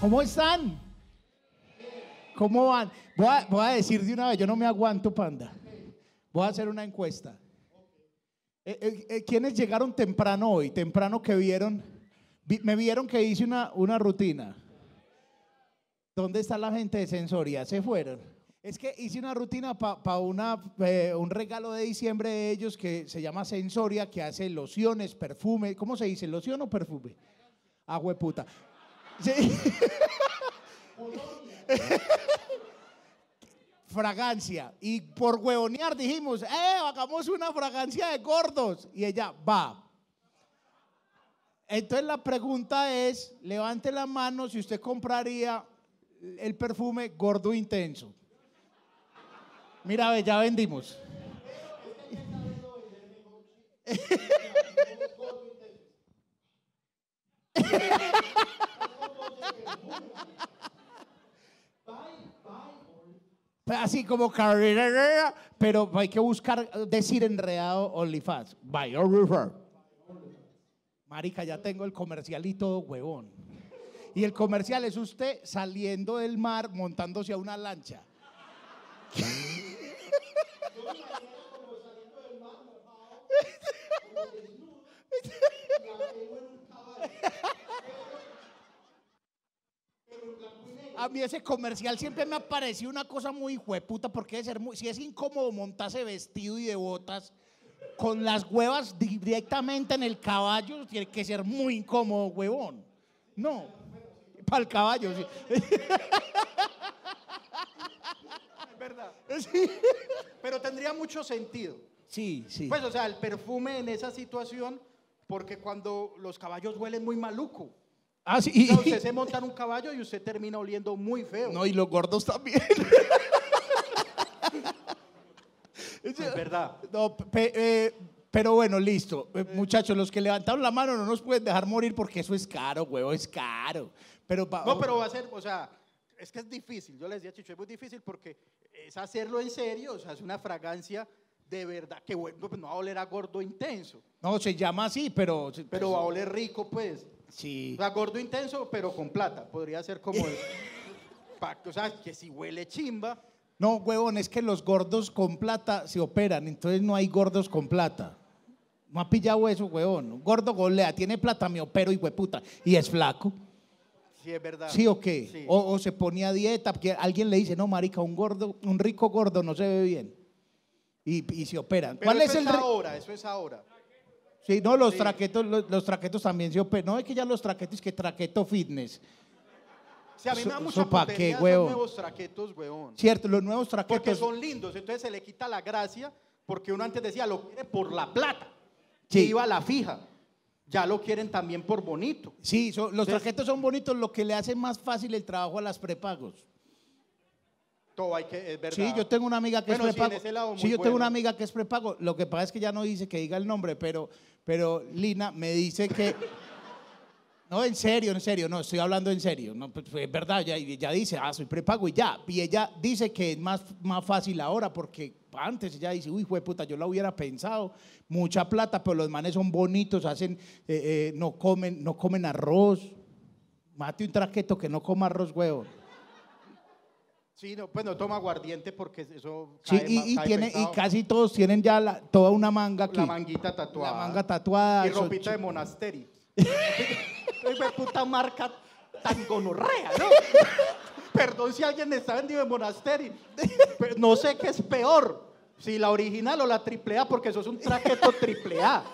¿Cómo están? ¿Cómo van? Voy a, decir de una vez, yo no me aguanto, panda. Voy a hacer una encuesta. Eh, eh, eh, ¿Quiénes llegaron temprano hoy? Temprano que vieron, vi- me vieron que hice una, una rutina. ¿Dónde está la gente de Sensoria? Se fueron. Es que hice una rutina para un regalo de diciembre de ellos que se llama Sensoria, que hace lociones, perfume. ¿Cómo se dice? ¿Loción o perfume? Ah, hueputa. Sí. fragancia. Y por huevonear dijimos, eh, hagamos una fragancia de gordos. Y ella, va. Entonces la pregunta es, levante la mano si usted compraría el perfume gordo intenso. Mira, ya vendimos. Así como carrera, pero hay que buscar decir enredado OnlyFans. By OnlyFans. Marica, ya tengo el comercial y todo huevón. Y el comercial es usted saliendo del mar montándose a una lancha. A mí ese comercial siempre me ha parecido una cosa muy hueputa porque debe ser muy, si es incómodo montarse vestido y de botas con las huevas di- directamente en el caballo, tiene que ser muy incómodo, huevón. No, para el caballo, sí. Es verdad. Sí, Pero tendría mucho sentido. sí. sí. Pues, o sea, el perfume en esa situación, porque cuando los caballos huelen muy maluco. Ah, sí, O sea, y- usted se monta en un caballo y usted termina oliendo muy feo. no, y los gordos también. es verdad. No, pe- eh, pero bueno, listo. Eh, Muchachos, los que levantaron la mano no nos pueden dejar morir porque eso es caro, huevo, es caro. Pero, pa- No, pero va a ser, o sea, es que es difícil. Yo les decía, Chicho, es muy difícil porque es hacerlo en serio, o sea, es una fragancia de verdad que bueno, pues no va a oler a gordo intenso, No, se llama así, pero... pero va a oler rico, pues. Sí. O sea, gordo intenso, pero con plata. Podría ser como. el- pa- o sea, que si huele chimba. No, huevón, es que los gordos con plata se operan, entonces no hay gordos con plata. No ha pillado eso, huevón. Un gordo golea, tiene plata, me opero y hueputa. Y es flaco. Sí, es verdad. ¿Sí o qué? Sí. O, o se ponía a dieta, porque alguien le dice, no, marica, un gordo, un rico gordo no se ve bien. Y, y se operan. Pero ¿Cuál eso es el ri- ahora? Eso es ahora. Sí, no, los Sí. traquetos, los, los traquetos también se operan. No es que ya los traquetos, que traqueto fitness. Sí, a mí me da mucha qué, huevón. nuevos traquetos, huevón. Cierto, los nuevos traquetos. Porque son lindos, entonces se le quita la gracia, porque uno antes decía, lo quiere por la plata, Sí. que iba a la fija. Ya lo quieren también por bonito. Sí, los Entonces- traquetos son bonitos, lo que le hace más fácil el trabajo a las prepagos. Todo hay que, es verdad. Sí, yo tengo una amiga que Bueno, es prepago. Sí, yo tengo una amiga que es prepago. Lo que pasa es que ya no dice que diga el nombre, pero, pero Lina me dice que. No, en serio, en serio, no, estoy hablando en serio. No, pues, es verdad, ya, ya dice, ah, soy prepago y ya. Y ella dice que es más, más fácil ahora porque antes ella dice, uy, fue puta, yo la hubiera pensado, mucha plata, pero los manes son bonitos, hacen, eh, eh, no, comen, no comen arroz. Mate un traqueto que no coma arroz, huevo. Sí, no, pues no toma aguardiente porque eso Sí, cae y, y cae tiene, y casi todos tienen ya la- toda una manga aquí. La manguita tatuada. La manga tatuada. Y ropita de fue puta marca tan gonorrea, ¿no? Perdón si alguien está vendido de monasterio. Pero no sé qué es peor. Si la original o la triple A, porque eso es un traqueto triple A.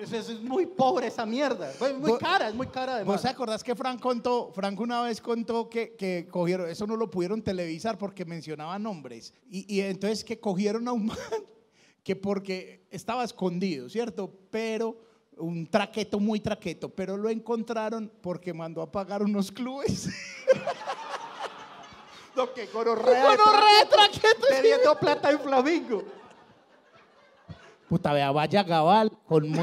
Es, es muy pobre esa mierda. Es muy Vos- cara, es muy cara ¿Vos además. te acordás que Frank contó, Frank una vez contó que, que cogieron, eso no lo pudieron televisar porque mencionaba nombres, y, y entonces que cogieron a un man que porque estaba escondido, ¿cierto? Pero un traqueto, muy traqueto, pero lo encontraron porque mandó a pagar unos clubes. No, que gonorrea. Gonorrea de traqueto. Bebiendo plata en Flamingo. Puta, vea, vaya Gabal con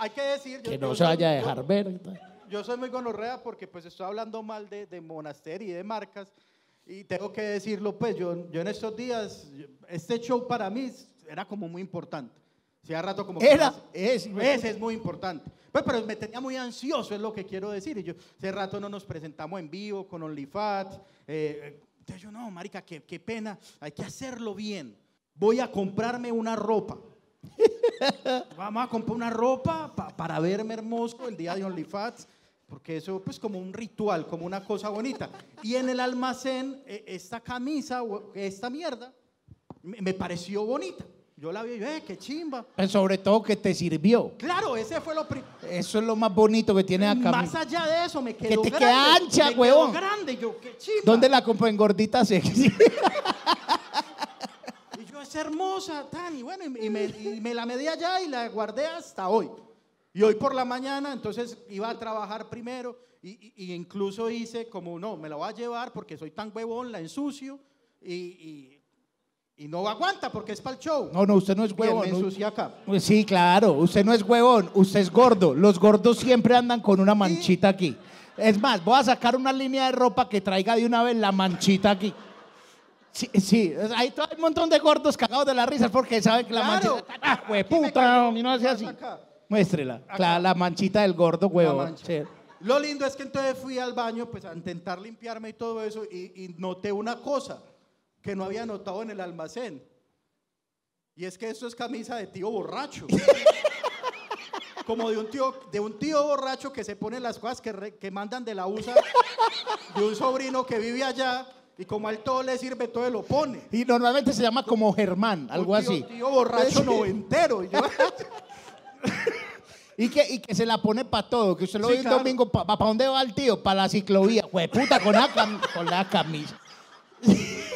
Hay que decir. yo- que yo no se soy- vaya a yo- dejar ver. Yo soy muy gonorrea porque pues estoy hablando mal de, de monasterio y de marcas y tengo que decirlo pues yo, yo en estos días, yo- este show para mí era como muy importante. Si hace rato como que Era, es. Ese es muy importante. Pues, pero me tenía muy ansioso, es lo que quiero decir. Y yo, hace rato no nos presentamos en vivo con OnlyFans. eh, yo, no, marica, qué, qué pena, hay que hacerlo bien. Voy a comprarme una ropa. Vamos a comprar una ropa pa- para verme hermoso el día de OnlyFans. Porque eso, pues, como un ritual, como una cosa bonita. Y en el almacén, eh, esta camisa, esta mierda, me pareció bonita. Yo la vi y yo, eh, qué chimba. Pues sobre todo que te sirvió. Claro, ese fue lo primero. Eso es lo más bonito que tiene acá. Más allá de eso, me quedó te grande. queda ancha, me quedó huevón. grande, yo, qué chimba. ¿Dónde la compró? En gordita sexy. Y yo, es hermosa, Tani. Bueno, y, y me, y me la medí allá y la guardé hasta hoy. Y hoy por la mañana, entonces iba a trabajar primero y, y- y incluso hice como, no, me la voy a llevar porque soy tan huevón, la ensucio y, y- y no aguanta porque es para el show. No, no, usted no es Bien, huevón. me no- ensucié acá. Pues sí, claro, usted no es huevón, usted es gordo. Los gordos siempre andan con una manchita aquí. Es más, voy a sacar una línea de ropa que traiga de una vez la manchita aquí. Sí, sí, hay, un montón de gordos cagados de la risa porque saben que la Claro. manchita. ¡Ah, Aquí me puta! cayó Y no hace así. acá. Muéstrela. La, la manchita del gordo, huevón. Sí. Lo lindo es que entonces fui al baño pues a intentar limpiarme y todo eso y, y noté una cosa que no había notado en el almacén. Y es que esto es camisa de tío borracho. Como de un tío, de un tío borracho que se pone las cosas que, re- que mandan de la USA, de un sobrino que vive allá y como a él todo le sirve, todo lo pone. Y normalmente se llama como Germán, algo Un tío- así. Tío borracho noventero. Y yo, Y que, y que se la pone para todo, que usted lo Sí, ve claro. domingo, ¿para dónde va el tío? Para la ciclovía. Pues puta, con la, cam- con la camisa.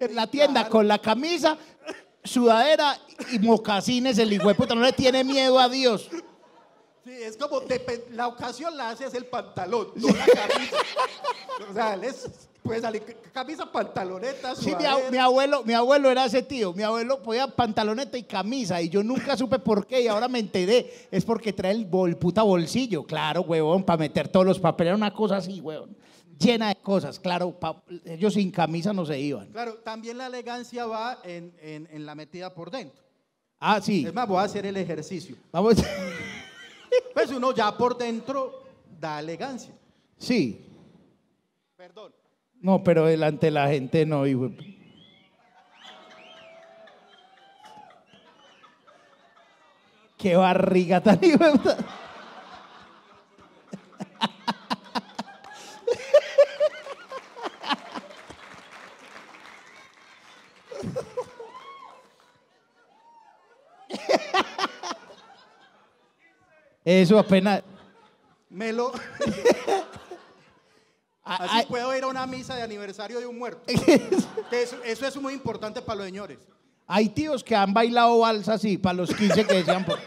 en la tienda, claro. con la camisa, sudadera y mocasines, el hijo de puta, no le tiene miedo a Dios. Sí, es como la ocasión la hace es el pantalón, no la camisa. o sea, él es, puede salir camisa, pantaloneta, Sí, mi, sudadera. ab- mi abuelo, mi abuelo era ese tío. Mi abuelo podía pantaloneta y camisa y yo nunca supe por qué y ahora me enteré. Es porque trae el bol, puta bolsillo, claro, huevón, para meter todos los papeles. Era una cosa así, huevón. Llena de cosas, claro. pa- ellos sin camisa no se iban. Claro, también la elegancia va en, en- en la metida por dentro. Ah, sí. Es más, voy a hacer el ejercicio. Vamos. Pues uno ya por dentro da elegancia. Sí. Perdón. No, pero delante de la gente no, hijo. Qué barriga tan hijo Eso apenas. Me lo, así puedo ir a una misa de aniversario de un muerto. Eso, eso es muy importante para los señores. Hay tíos que han bailado balsa así, para los 15 que decían. por-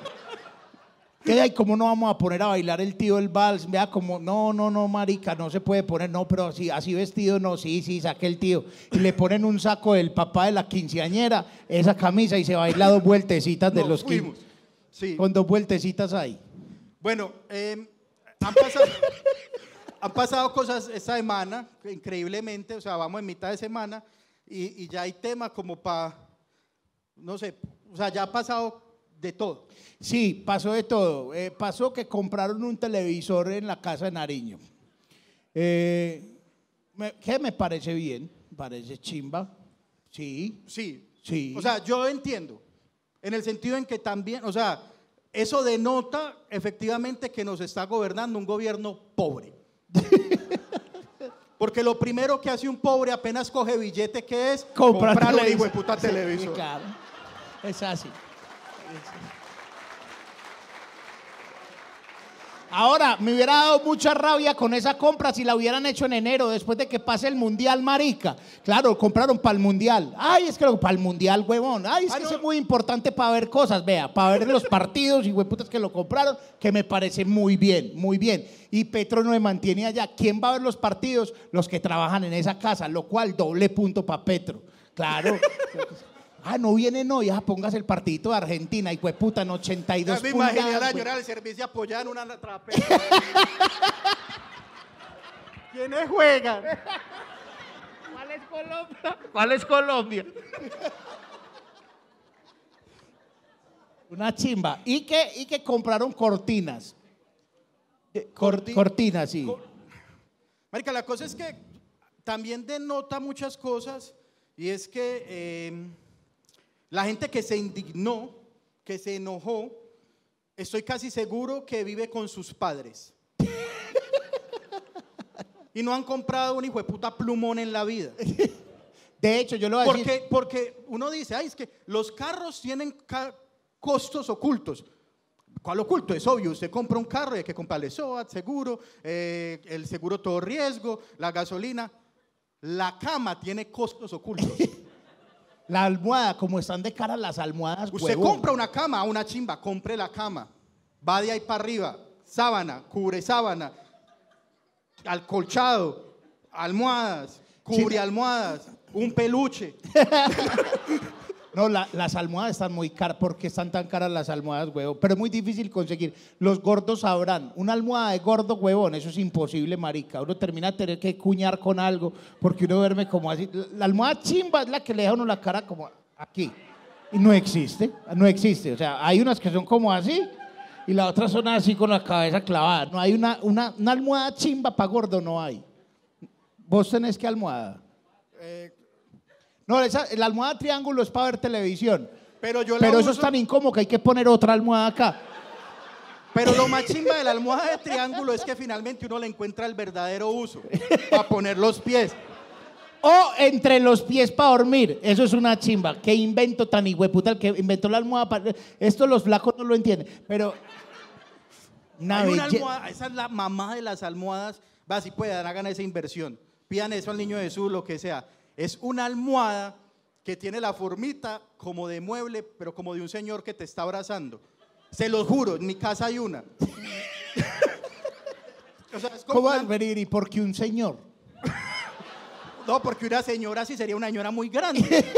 ¿Qué hay? ¿Cómo no vamos a poner a bailar el tío el vals? Vea, como, no, no, no, marica, no se puede poner, no, pero así, así vestido, no, sí, sí, saque el tío. Y le ponen un saco del papá de la quinceañera, esa camisa y se baila dos vueltecitas de los fuimos. 15. Sí. Con dos vueltecitas ahí. Bueno, eh, han, pasado, han pasado cosas esta semana, increíblemente, o sea, vamos en mitad de semana y, y ya hay tema como para, no sé, o sea, ya ha pasado de todo. Sí, pasó de todo. Eh, pasó que compraron un televisor en la casa de Nariño. Eh, me- que me parece bien, parece chimba. Sí, Sí. Sí. O sea, yo entiendo, en el sentido en que también, o sea, eso denota efectivamente que nos está gobernando un gobierno pobre. Porque lo primero que hace un pobre apenas coge billete, que es? comprar comprarle hijo de puta televisor. sí, claro. Es así. Ahora, me hubiera dado mucha rabia con esa compra si la hubieran hecho en enero, después de que pase el mundial, marica. Claro, compraron para el mundial. Ay, es que para el mundial, huevón. Ay, es Ah, que no. es muy importante para ver cosas, vea, para ver los partidos y hueputas que lo compraron, que me parece muy bien, muy bien. Y Petro no me mantiene allá. ¿Quién va a ver los partidos? Los que trabajan en esa casa, lo cual doble punto para Petro. Claro. Ah, no vienen hoy, ah, póngase el partidito de Argentina y hueputa en 82 Ya me imaginé a la pulgadas, señora del servicio apoyada en una trapera. ¿Quiénes juegan? ¿Cuál es Colombia? ¿Cuál es Colombia? Una chimba. Y que, y que compraron cortinas. Cor- Corti- cortinas, sí. Co- Marica, la cosa es que también denota muchas cosas y es que eh, la gente que se indignó, que se enojó, estoy casi seguro que vive con sus padres. y no han comprado un hijo de puta plumón en la vida. De hecho, yo lo voy a decir. Porque, porque uno dice, ay, es que los carros tienen costos ocultos. ¿Cuál oculto? Es obvio, usted compra un carro y hay que comprarle SOAT, seguro, eh, el seguro todo riesgo, la gasolina. La cama tiene costos ocultos. La almohada, como están de cara las almohadas, Usted huevón. compra una cama, una chimba, compre la cama. Va de ahí para arriba, sábana, cubre sábana, alcolchado, almohadas, cubre Sí. almohadas, un peluche. No, la- las almohadas están muy caras. ¿Por qué están tan caras las almohadas, huevón? Pero es muy difícil conseguir. Los gordos sabrán. Una almohada de gordo, huevón, eso es imposible, marica. Uno termina de tener que cuñar con algo porque uno duerme como así. La, almohada chimba es la que le deja a uno la cara como aquí. Y no existe, no existe. O sea, hay unas que son como así y las otras son así con la cabeza clavada. No hay una, una, una almohada chimba para gordo, no hay. ¿Vos tenés qué almohada? Eh, No, esa- la almohada triángulo es para ver televisión. pero yo la Pero eso es tan incómodo que hay que poner otra almohada acá. Pero lo más chimba de la almohada de triángulo es que finalmente uno le encuentra el verdadero uso para poner los pies. O entre los pies para dormir. Eso es una chimba. Qué invento tan hijueputa el que inventó la almohada. para- Esto los flacos no lo entienden. Pero. Una Hay una belle- almohada, esa es la mamá de las almohadas. Va, si puedan, hagan esa inversión. Pidan eso al niño Jesús, lo que sea. Es una almohada que tiene la formita como de mueble, pero como de un señor que te está abrazando. Se los juro, en mi casa hay una. o sea, es como ¿Cómo una- venir? ¿Y por qué un señor? No, porque una señora sí sería una señora muy grande.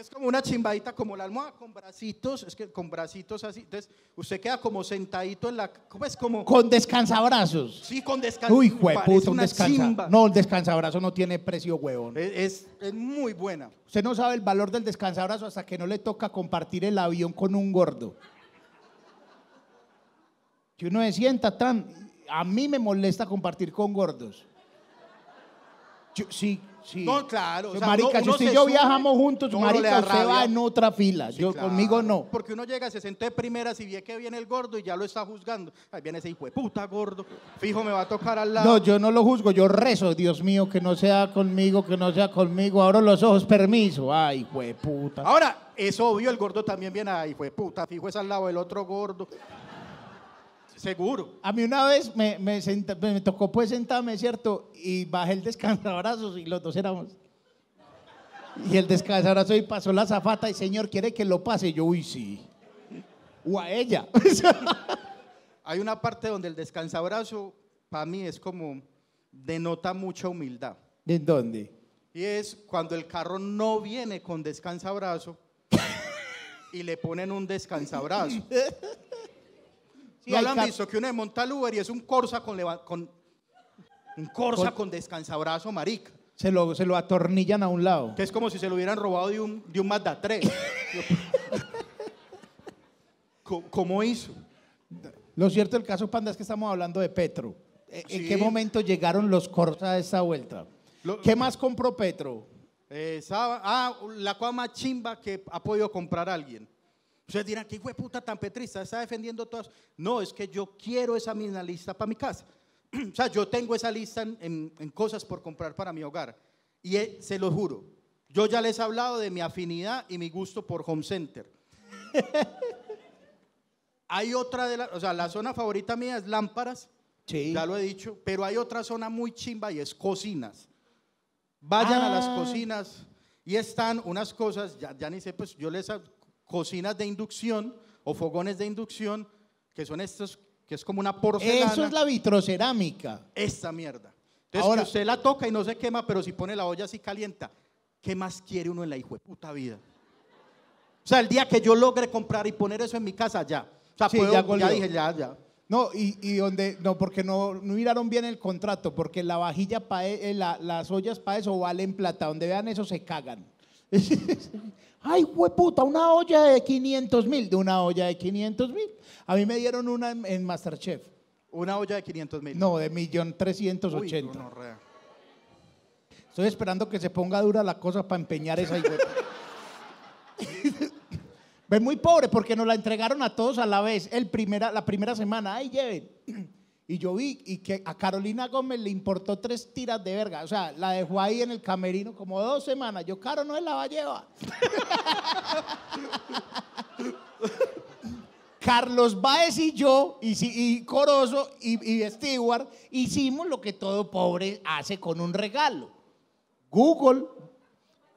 es como una chimbadita, como la almohada con bracitos, es que con bracitos así. Entonces, usted queda como sentadito en la. ¿Cómo es como? Con descansabrazos. Sí, con descanso. Uy, jueputa, un descansa. No, el descansabrazo no tiene precio, huevón. Es, es, es muy buena. Usted no sabe el valor del descansabrazo hasta que no le toca compartir el avión con un gordo. Que uno se sienta tan. A mí me molesta compartir con gordos. Yo- sí, sí. No, claro, o sea, marica, uno- si usted y yo sube, viajamos juntos, no, marica, usted va en otra fila. Sí, yo claro. conmigo no. Porque uno llega, se siente de primera, si ve que viene el gordo y ya lo está juzgando. Ahí viene ese hijo de puta gordo. Fijo, me va a tocar al lado. No, yo no lo juzgo, yo rezo, Dios mío, que no sea conmigo, que no sea conmigo. Abro los ojos, permiso. Ay, puta. Ahora, es obvio, el gordo también viene ahí, hijo de puta. Fijo, es al lado del otro gordo. Seguro. A mí una vez me, me, senta- me tocó pues sentarme, ¿cierto? Y bajé el descansabrazos y los dos éramos. Y el descansabrazo y pasó la zafata y señor, ¿quiere que lo pase? Y yo, uy, sí. O a ella. Hay una parte donde el descansabrazo, para mí, es como denota mucha humildad. ¿De dónde? Y es cuando el carro no viene con descansabrazo y le ponen un descansabrazo. Sí, ¿No lo han visto? Que uno monta el Uber y es un Corsa con, con un Corsa Con- con, descansabrazo, marica. Se lo, se lo atornillan a un lado. Que es como si se lo hubieran robado de un, de un Mazda 3. Co- ¿Cómo hizo? Lo cierto del caso, Panda, es que estamos hablando de Petro. ¿En en Sí. qué momento llegaron los Corsa a esta vuelta? Lo- ¿Qué más compró Petro? Saba- ah, la cosa más chimba que ha podido comprar alguien. Ustedes dirán, ¿qué hijo de puta tan petrista? Está defendiendo todas. No, es que yo quiero esa misma lista para mi casa. o sea, yo tengo esa lista en, en- en cosas por comprar para mi hogar. Y eh, se lo juro, yo ya les he hablado de mi afinidad y mi gusto por Home Center. hay otra de las, o sea, la zona favorita mía es lámparas, Sí. ya lo he dicho, pero hay otra zona muy chimba y es cocinas. Vayan a las Ah. cocinas y están unas cosas, ya, ya ni sé, pues yo les cocinas de inducción o fogones de inducción, que son estos, que es como una porcelana. Eso es la vitrocerámica. Esta mierda. Entonces Ahora- que usted la toca y no se quema, pero si pone la olla así calienta, ¿qué más quiere uno en la hijo de puta vida? O sea, el día que yo logre comprar y poner eso en mi casa, ya. O sea, Sí, puedo- ya ya, dije, ya, ya. No, y, y donde, no, porque no, no miraron bien el contrato, porque la vajilla, pa, e- eh, la- las ollas para eso valen plata. Donde vean eso se cagan. Ay, hueputa, una olla de 500 mil, de una olla de 500 mil. A mí me dieron una en, en Masterchef. Una olla de 500 mil. No, de millón trescientos Uy, ochenta. gonorrea. Estoy esperando que se ponga dura la cosa para empeñar esa. Ven muy pobre porque nos la entregaron a todos a la vez el primera, la primera semana. Ay, lleven. Y yo vi y que a Carolina Gómez le importó tres tiras de verga. O sea, la dejó ahí en el camerino como dos semanas. Yo, Caro, no se la va a llevar. Carlos Baez y yo, y, y Corozo y, y Stewart, hicimos lo que todo pobre hace con un regalo. Google,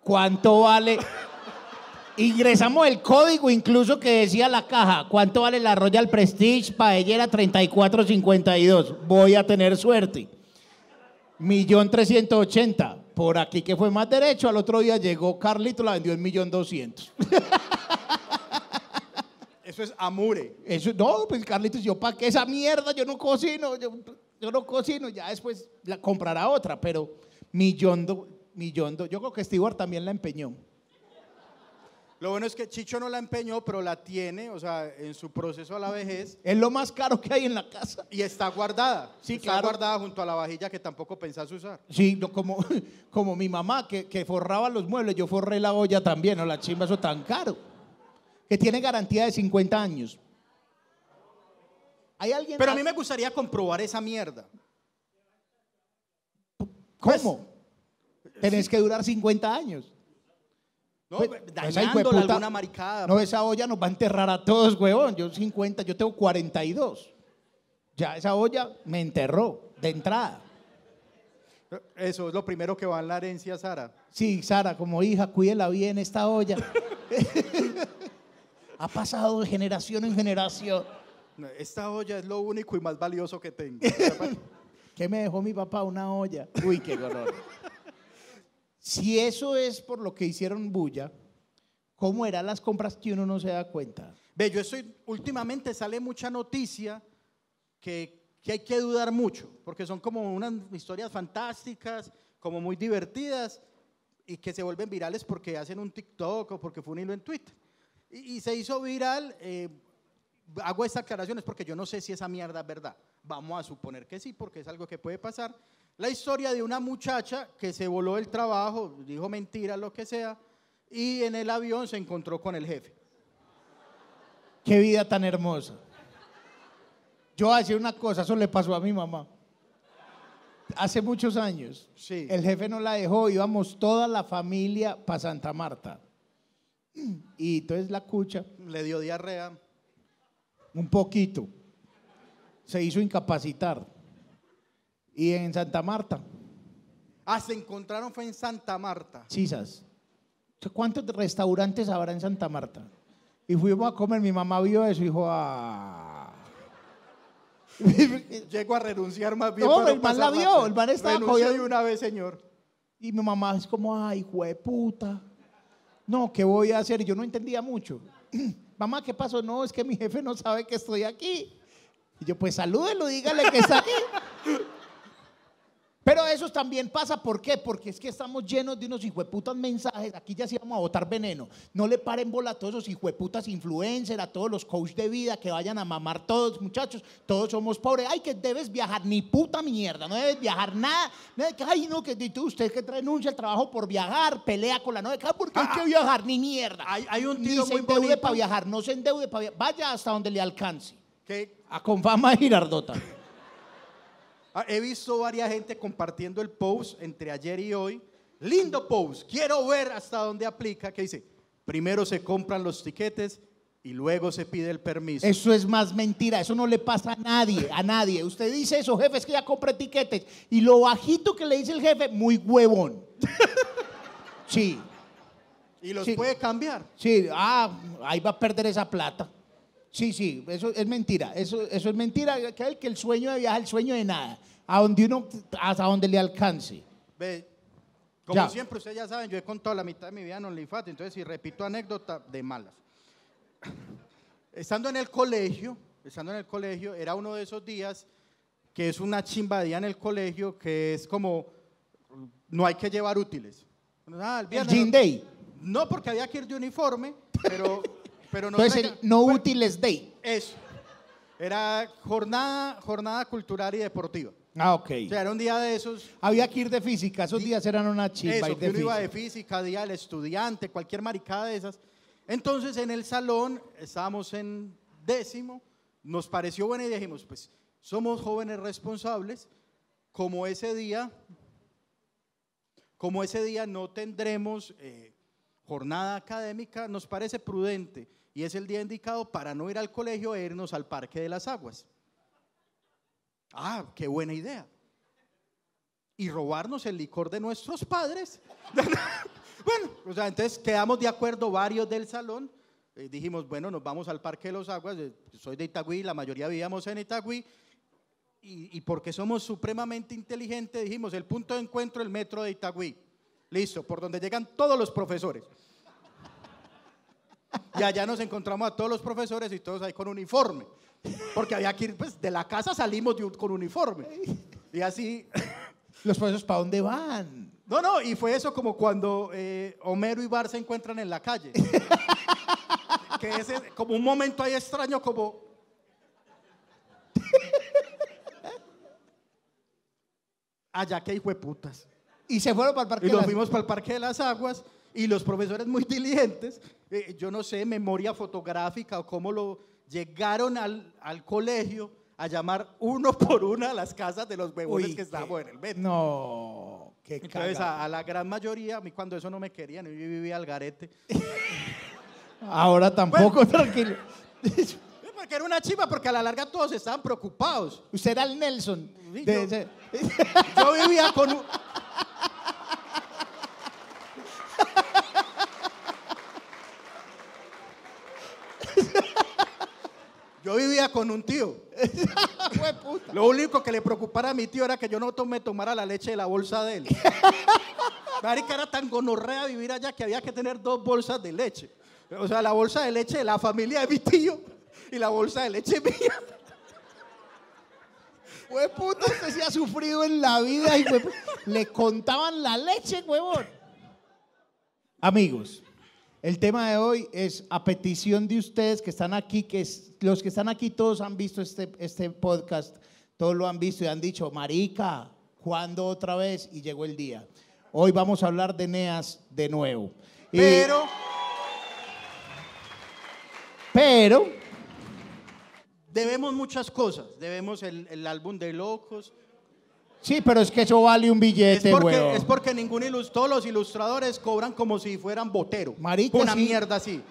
¿cuánto vale? Ingresamos el código incluso que decía la caja, ¿cuánto vale la Royal Prestige Paellera 3452? Voy a tener suerte. Millón trescientos ochenta. Por aquí que fue más derecho, al otro día llegó Carlito, la vendió en millón doscientos. Eso es amure. Eso, no, pues Carlitos, yo para qué esa mierda, yo no cocino, yo, yo no cocino, ya después la comprará otra, pero millón, do- millón, do- yo creo que Stewart también la empeñó. Lo bueno es que Chicho no la empeñó, pero la tiene, o sea, en su proceso a la vejez. Es lo más caro que hay en la casa. Y está guardada. Sí, está claro. guardada junto a la vajilla que tampoco pensás usar. Sí, no, como, como mi mamá que, que forraba los muebles, yo forré la olla también, no la chimba, eso tan caro. Que tiene garantía de 50 años. ¿Hay alguien? Pero a mí me gustaría comprobar esa mierda. ¿Cómo? Tenés que durar 50 años. ¿No? Pues, alguna maricada. No, esa olla nos va a enterrar a todos, huevón. Yo 50, yo tengo 42. Ya esa olla me enterró de entrada. Eso es lo primero que va en la herencia, Sara. Sí, Sara, como hija, cuídela bien esta olla. ha pasado de generación en generación. Esta olla es lo único y más valioso que tengo. ¿Qué me dejó mi papá? Una olla. Uy, qué horror. Si eso es por lo que hicieron bulla, ¿cómo eran las compras que uno no se da cuenta? Ve, yo estoy, últimamente sale mucha noticia que, que hay que dudar mucho, porque son como unas historias fantásticas, como muy divertidas, y que se vuelven virales porque hacen un TikTok o porque fue un hilo en Twitter. Y, se hizo viral, eh, hago esta aclaración es porque yo no sé si esa mierda es verdad. Vamos a suponer que sí, porque es algo que puede pasar. La historia de una muchacha que se voló del trabajo, dijo mentiras, lo que sea, y en el avión se encontró con el jefe. Qué vida tan hermosa. Yo voy a decir una cosa, eso le pasó a mi mamá. Hace muchos años. Sí. El jefe no la dejó, íbamos toda la familia para Santa Marta. Y entonces la cucha, Le dio diarrea. un poquito, se hizo incapacitar. Y en Santa Marta, Ah, se encontraron fue en Santa Marta. Chisas. ¿Cuántos restaurantes habrá en Santa Marta? Y fuimos a comer, mi mamá vio eso y dijo, ah. Llego a renunciar más bien. No, para el man la pasar vio, el man estaba de una vez, señor. Y mi mamá es como, ay, hijo de puta. No, ¿qué voy a hacer? Y yo no entendía mucho. mamá, ¿qué pasó? No, es que mi jefe no sabe que estoy aquí. Y yo, pues salúdelo, dígale que está aquí. Pero eso también pasa, ¿por qué? Porque es que estamos llenos de unos hijueputas mensajes. Aquí ya sí vamos a botar veneno. No le paren bola a todos esos hijueputas influencers, a todos los coach de vida que vayan a mamar todos, muchachos. Todos somos pobres. Ay, que debes viajar, ni puta mierda, no debes viajar nada. Ay, no, que tú, usted que renuncia al trabajo por viajar, pelea con la novia. ¿Por qué hay que viajar? Ni mierda. Hay- hay un Ni tiro se muy endeude bonito. para viajar, no se endeude para viajar. Vaya hasta donde le alcance. Que A Confama de Girardota. Ah, he visto varias gente compartiendo el post entre ayer y hoy. Lindo post. Quiero ver hasta dónde aplica. Que dice, primero se compran los tiquetes y luego se pide el permiso. Eso es más mentira, eso no le pasa a nadie, a nadie. Usted dice eso, jefe, es que ya compré tiquetes. Y lo bajito que le dice el jefe, muy huevón. Sí, y los sí. puede cambiar. sí, ah, ahí va a perder esa plata. Sí, sí, eso es mentira, eso, eso es mentira. Que el, que el sueño de viajar, el sueño de nada, a donde uno, hasta donde le alcance. Ve, como Ya. siempre, ustedes ya saben, yo he contado la mitad de mi vida en OnlyFans, entonces si repito anécdota, de malas. Estando en el colegio, estando en el colegio, era uno de esos días que es una chimba de día en el colegio, que es como, no hay que llevar útiles. Ah, el El viernes Jean no- Day. No, porque había que ir de uniforme, pero, pero no Entonces, el no Bueno, útiles day. Eso. Era jornada, jornada cultural y deportiva. Ah, ok. O sea, era un día de esos. Había que ir de física. Esos días eran una chimba Eso, ir que de uno iba física. de física, día del estudiante, cualquier maricada de esas. Entonces, en el salón, estábamos en décimo, nos pareció buena y dijimos, pues, somos jóvenes responsables, como ese día, como ese día no tendremos eh, jornada académica, nos parece prudente y es el día indicado para no ir al colegio e irnos al Parque de las Aguas. Ah, qué buena idea. Y robarnos el licor de nuestros padres. bueno, o sea, entonces quedamos de acuerdo varios del salón. eh, dijimos, bueno, nos vamos al Parque de los Aguas. eh, soy de Itagüí, la mayoría vivíamos en Itagüí. Y, y porque somos supremamente inteligentes, dijimos, el punto de encuentro, el metro de Itagüí. Listo, por donde llegan todos los profesores. Y allá nos encontramos a todos los profesores y todos ahí con uniforme. Porque había que ir, pues de la casa salimos un- con uniforme. Y así, Los profesores, ¿para dónde van? no, no, y fue eso como cuando eh, Homero y Bar se encuentran en la calle. que es como un momento ahí extraño, como. Allá que hijo de putas. Y se fueron para el parque. Y de nos las- fuimos para el Parque de las Aguas y los profesores muy diligentes, eh, yo no sé, memoria fotográfica o cómo lo llegaron al, al colegio a llamar uno por una a las casas de los huevones Uy, que estábamos en el metro. No, qué Entonces a, a la gran mayoría, a mí cuando eso no me querían, yo vivía al garete. Ahora tampoco, tranquilo. Porque era una chiva, porque a la larga todos estaban preocupados. Usted era el Nelson. Sí, de yo- Yo vivía con un... Yo vivía con un tío. Lo único que le preocupara a mi tío era que yo no me tomara la leche de la bolsa de él. Marica era tan gonorrea vivir allá que había que tener dos bolsas de leche. O sea, la bolsa de leche de la familia de mi tío y la bolsa de leche mía. Usted se ha sufrido en la vida y le contaban la leche, huevón. Amigos, el tema de hoy es a petición de ustedes que están aquí, que es- los que están aquí todos han visto este, este podcast, todos lo han visto y han dicho, marica, ¿cuándo otra vez? Y llegó el día. Hoy vamos a hablar de Neas de nuevo. Y- Pero pero debemos muchas cosas. Debemos el, el álbum de locos. Sí, pero es que eso vale un Es billete, porque, huevón. es porque ningún ilus- todos los ilustradores cobran como si fueran botero. Marica, Una sí. mierda así.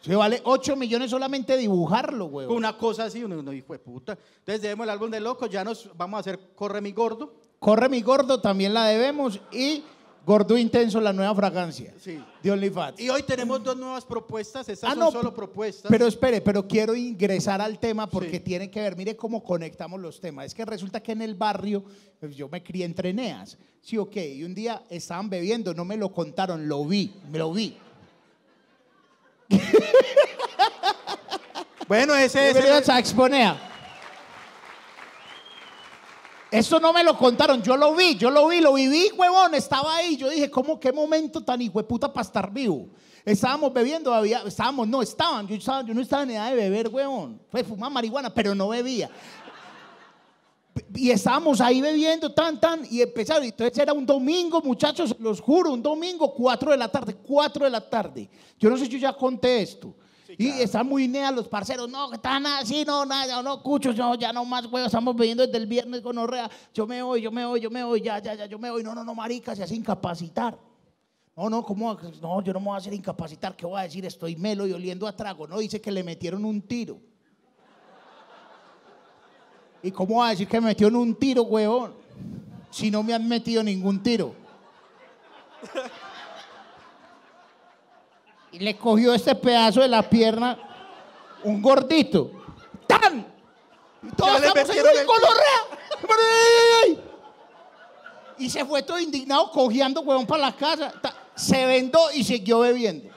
Se vale 8 millones solamente dibujarlo, huevón. Una cosa así, uno, uno hijo de puta. Entonces debemos el álbum de locos, ya nos vamos a hacer Corre mi gordo. Corre mi gordo, también la debemos. Y Gordo Intenso, la nueva fragancia Sí. de OnlyFans. Y hoy tenemos dos nuevas propuestas, estas Ah, son no, solo propuestas. Pero espere, pero quiero ingresar al tema porque Sí. tiene que ver, mire cómo conectamos los temas. Es que resulta que en el barrio, pues, yo me crié entre Neas, sí, ok, y un día estaban bebiendo, no me lo contaron, lo vi, me lo vi. bueno, ese es el. Eso no me lo contaron, yo lo vi, yo lo vi, lo viví, huevón, estaba ahí. Yo dije, ¿cómo qué momento tan hijueputa para estar vivo? Estábamos bebiendo, estábamos, no, estaban, yo, estaba, yo no estaba en edad de beber, huevón. Fue fumar marihuana, pero no bebía. Y estábamos ahí bebiendo, tan, tan, y empezaron. Entonces era un domingo, muchachos, los juro, un domingo, 4 de la tarde, 4 de la tarde. Yo no sé si yo ya conté esto. Y están muy nea los parceros, no, que están así, no, nada, no, cuchos, no, ya no más, huevos, estamos bebiendo desde el viernes con Orrea. Yo me voy, yo me voy, yo me voy, ya, ya, ya, yo me voy. No, no, no, marica, se hace incapacitar. No, no, ¿cómo? No, yo no me voy a hacer incapacitar. ¿Qué voy a decir? Estoy melo y oliendo a trago. No, dice que le metieron un tiro. ¿Y cómo va a decir que me metieron un tiro, huevón? Si no me han metido ningún tiro. Y le cogió este pedazo de la pierna un gordito. ¡Tan! Y todos Ya estamos ¡ay, el-. Y se fue todo indignado cojeando, huevón, para la casa. Se vendó y siguió bebiendo.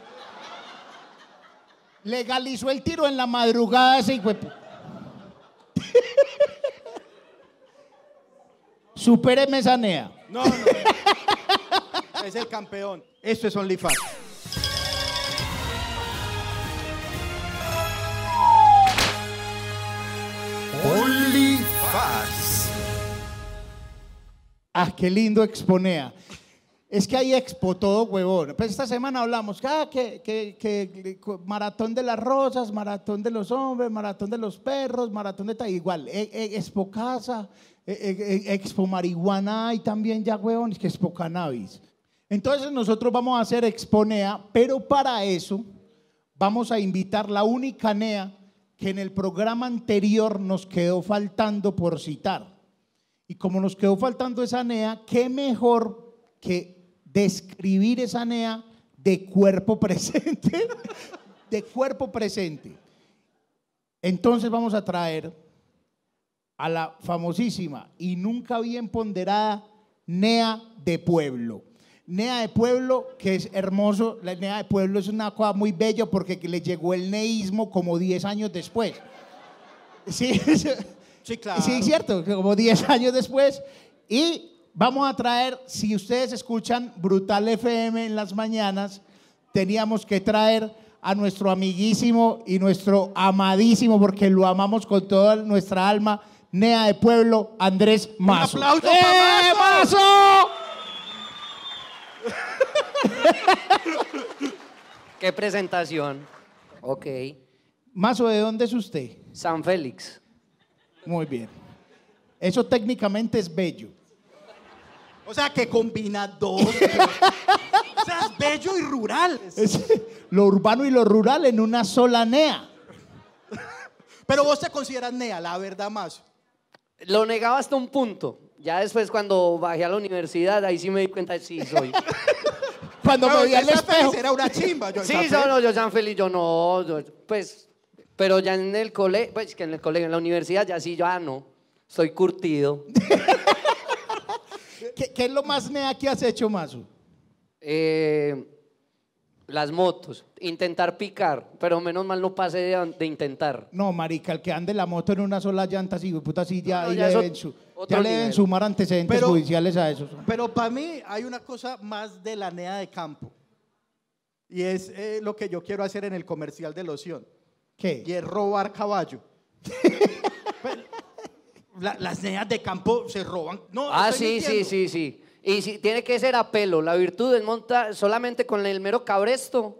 Legalizó el tiro en la madrugada ese hijo de pu- Supéreme esa nea. No, no. es el campeón. Esto es OnlyFans. Ah, qué lindo exponea. Es que hay expo todo, huevón. Pues esta semana hablamos ah, que, que, que maratón de las rosas, maratón de los hombres, maratón de los perros, maratón de tal. Igual, e- e- expo casa, e- expo marihuana y también ya, huevón, que expo cannabis. Entonces nosotros vamos a hacer exponea, pero para eso vamos a invitar la única NEA que en el programa anterior nos quedó faltando por citar. Y como nos quedó faltando esa NEA, qué mejor que describir esa NEA de cuerpo presente, de cuerpo presente. Entonces vamos a traer a la famosísima y nunca bien ponderada NEA de Pueblo. NEA de Pueblo, que es hermoso, la NEA de Pueblo es una cosa muy bella porque le llegó el neísmo como 10 años después. Sí, Sí, claro. Sí, cierto, como 10 años después. Y vamos a traer, si ustedes escuchan Brutal FM en las mañanas, teníamos que traer a nuestro amiguísimo y nuestro amadísimo, porque lo amamos con toda nuestra alma, Nea de Pueblo, Andrés Mazo. aplauso ¡Eh, pa' Mazo! Mazo! ¿Qué presentación? Ok. Mazo, ¿de dónde es usted? San Félix. Muy bien. Eso técnicamente es bello. O sea, que combina dos. o sea, es bello y rural. Es lo urbano y lo rural en una sola NEA. Pero vos te consideras Nea, la verdad más. Lo negaba hasta un punto. Ya después cuando bajé a la universidad, ahí sí me di cuenta de sí soy. Cuando me vi al espejo. feliz era una chimba. Yo, sí, yo no, yo San Félix, yo no, yo- pues, pero ya en el colegio, pues que en el colegio, en la universidad ya sí, yo ah, no, estoy curtido. ¿Qué, qué es lo más nea que has hecho, Mazo? Eh, las motos, intentar picar, pero menos mal no pasé de, de intentar. No, marica, el que ande la moto en una sola llanta, así, puta, sí, ya, No, no, ahí ya le deben, ot- su- otro ya le deben nivel. sumar antecedentes Pero- judiciales a eso. Pero para mí hay una cosa más de la Nea de campo. Y es eh, lo que yo quiero hacer en el comercial de loción. Y ¿Qué? es robar caballo. Pero, la- las neas de campo se roban. No, Ah, estoy sí, sí, mintiendo. sí, sí. Y sí, tiene que ser a pelo. La virtud es montar solamente con el mero cabresto.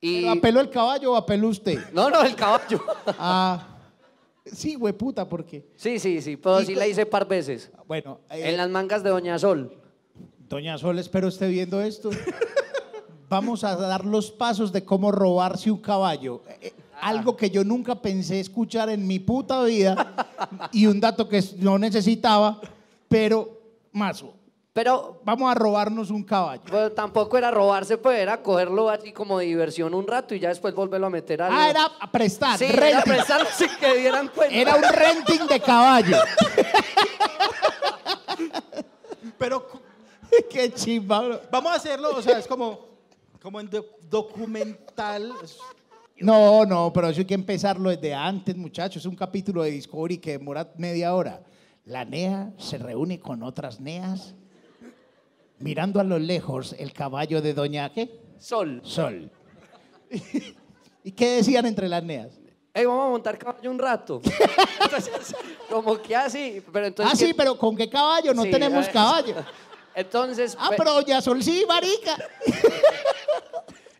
Y... ¿Apeló el caballo o apeló usted? No, no, el caballo. Ah, sí, güey, puta, ¿por qué? Sí, sí, sí, pero Y sí cu- la hice par veces. Bueno, eh, En las mangas de Doña Sol. doña Sol, espero esté viendo esto. Vamos a dar los pasos de cómo robarse un caballo. Eh, algo que yo nunca pensé escuchar en mi puta vida y un dato que no necesitaba, pero Mazo, Pero vamos a robarnos un caballo. pues, tampoco era robarse, pues era cogerlo así como de diversión un rato y ya después volverlo a meter al. Ah, era a prestar, Sí, era renting. prestar sin que dieran cuenta. Era un renting de caballo. Pero Qué chimba. vamos a hacerlo, o sea, es como, como en do- documental. No, no, pero eso hay que empezarlo desde antes, muchachos. Es un capítulo de Discovery que demora media hora. La NEA se reúne con otras NEAs, mirando a lo lejos el caballo de Doña ¿qué? Sol. Sol. ¿Y qué decían entre las NEAs? Ey, vamos a montar caballo un rato. Entonces, como que así. Pero entonces, ah, sí, ¿qué- pero ¿con qué caballo? No Sí, tenemos eh, caballo. Entonces. Ah, pues, pero Doña Sol sí, marica.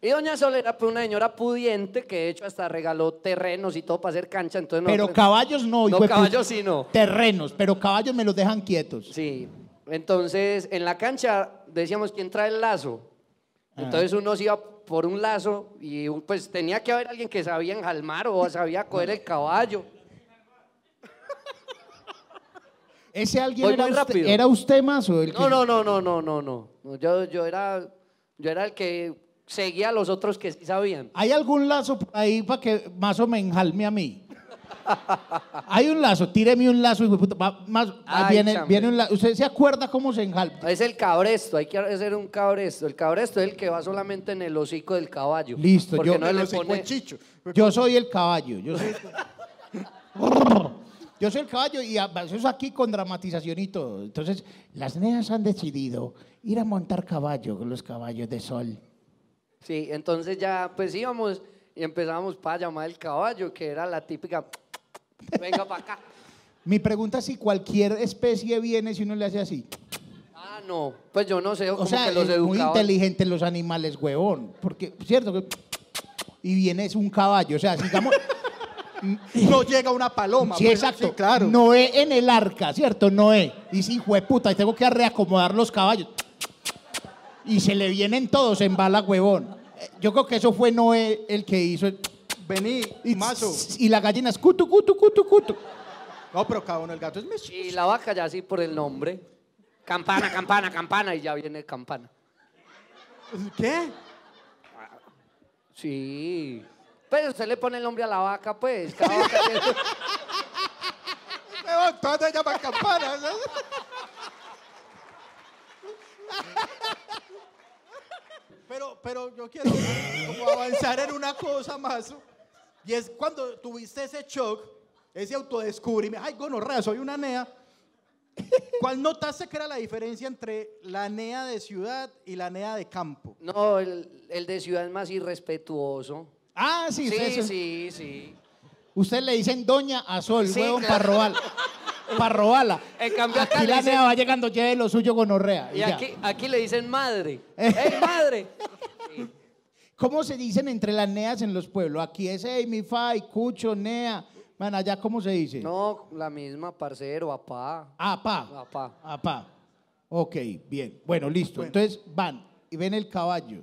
Y Doña Sol era una señora pudiente que de hecho hasta regaló terrenos y todo para hacer cancha. Entonces Pero nosotros- caballos no. No, caballos sí no. Terrenos, pero caballos me los dejan quietos. Sí. Entonces, en la cancha decíamos quién trae el lazo. Entonces uno se iba por un lazo y pues tenía que haber alguien que sabía enjalmar o sabía coger el caballo. Ese alguien Voy era muy usted, rápido. era usted más o el que No, no, no, no, no, no, no. No, Yo, yo, era, yo era el que seguía a los otros que sí sabían. ¿Hay algún lazo por ahí para que más o me enjalme a mí? Hay un lazo, tíreme un lazo, hijo de puta. Va- más, Ay, viene, un lazo. ¿Usted se acuerda cómo se enjalma? Es el cabresto, hay que hacer un cabresto. El cabresto es el que va solamente en el hocico del caballo. Listo, Porque yo- no el le pone... chicho. Yo soy el caballo. Yo soy, yo soy el caballo y eso es aquí con dramatización y todo. Entonces, las neas han decidido ir a montar caballo con los caballos de sol. Sí, entonces ya pues íbamos y empezamos para llamar el caballo, que era la típica... Venga para acá. Mi pregunta es si cualquier especie viene si uno le hace así. Ah, no. Pues yo no sé, O como sea, que los es muy educaban. inteligentes los animales, huevón. Porque, ¿cierto? Y viene es un caballo. O sea, digamos... No llega una paloma. Sí, pues, exacto. sí, claro. Noé en el arca, ¿cierto? Noé. Dice, hijo de puta, y tengo que reacomodar los caballos. Y se le vienen todos en bala, huevón. Eh, Yo creo que eso fue Noé el que hizo. el- Vení, Y, mazo. y la gallina es cutu, cutu, cutu, cutu. No, pero cada uno el gato es mi. Y la vaca ya así por el nombre. Campana, campana, campana, y ya viene campana. ¿Qué? Sí. Pues usted le pone el nombre a la vaca, pues. Cada vaca tiene- Todas se llaman campanas. ¿no? Pero, pero yo quiero como avanzar en una cosa más. Y es cuando tuviste ese shock, ese autodescubrimiento. Ay, gonorrea, soy una nea. ¿Cuál notaste que era la diferencia entre la nea de ciudad y la nea de campo? No, el, el de ciudad es más irrespetuoso. Ah, sí, Sí, sí, sí. usted le dicen doña a sol, Sí, huevón, claro. para robarla. Para robarla. En cambio acá aquí le la dicen- nea va llegando, lleve lo suyo gonorrea. Y ya. aquí, aquí le dicen madre. ¡Ey, madre! ¿Cómo se dicen entre las neas en los pueblos? Aquí es hey, mi fai, cucho, nea. Man, allá, ¿cómo se dice? No, la misma, parcero, apá. Apá. Apá. Apá. Ok, bien. Bueno, listo. Entonces van y ven el caballo.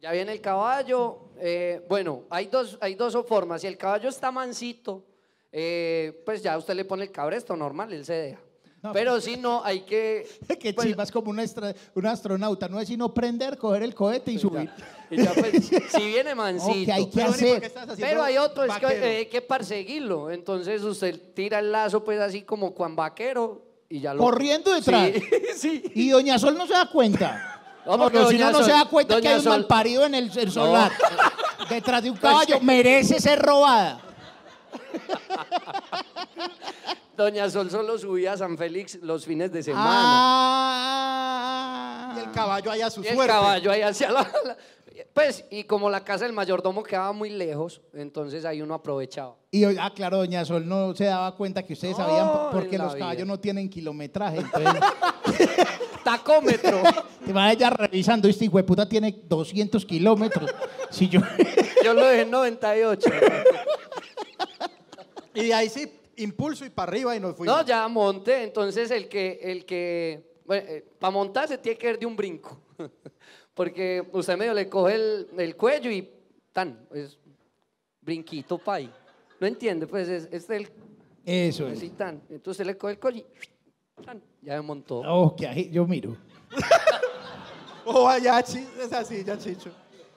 Ya viene el caballo. eh, bueno, hay dos, hay dos formas. Si el caballo está mansito, eh, pues ya usted le pone el cabresto normal, él se deja. No, Pero si no, hay que... que pues, chivas como un, un astronauta. No es sino prender, coger el cohete y subir. Y ya, pues, si viene mansito. Ok, hay que Pero, Bonnie, ¿por qué hacer. Pero hay otro, es que eh, hay que perseguirlo. Entonces usted tira el lazo, pues así como cuan vaquero y ya lo. Corriendo detrás. Sí, sí. Y Doña Sol no se da cuenta. No, porque Porque si no, no se da cuenta que hay un Sol- mal parido en el, el solar. Detrás de un caballo merece ser robada. Doña Sol solo subía a San Félix los fines de semana. Ah. Y el caballo ahí a su y el suerte. caballo ahí hacia la, la- Pues, y como la casa del mayordomo quedaba muy lejos, entonces ahí uno aprovechaba. Y, ah, claro, Doña Sol no se daba cuenta que ustedes No, sabían por- porque los caballos vida. no tienen kilometraje. Entonces, Tacómetro. te va ella revisando, este hijo de puta tiene 200 kilómetros. Si yo... Yo lo dejé en 98. Y de ahí sí, impulso y para arriba y nos fuimos. No, ya monte. Entonces el que, el que, para montarse tiene que ir de un brinco. Porque usted medio le coge el, el cuello y tan, es brinquito pay. ¿No entiende? Pues es, es el, Eso es. tan. Entonces le coge el cuello y tan, ya me montó. Oh, que ahí- yo miro. Oh, allá, chi- es así, ya, Chicho.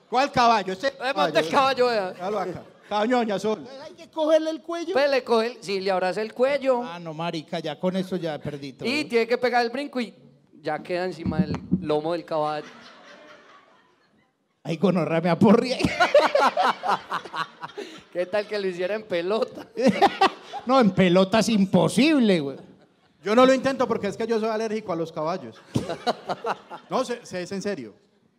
¿Cuál caballo? Ese Eh, monte el caballo, vea. Acá. Doña Sol. Hay que cogerle el cuello. Pues le coge, el- sí, le abraza el cuello Ah, no, marica, ya con esto ya perdí todo. y tiene que pegar el brinco y ya queda encima del lomo del caballo. Ay, gonorra, me aporrié. ¿Qué tal que lo hiciera en pelota? no, en pelota es imposible, güey. Yo no lo intento porque es que yo soy alérgico a los caballos. No, se, se- es en serio.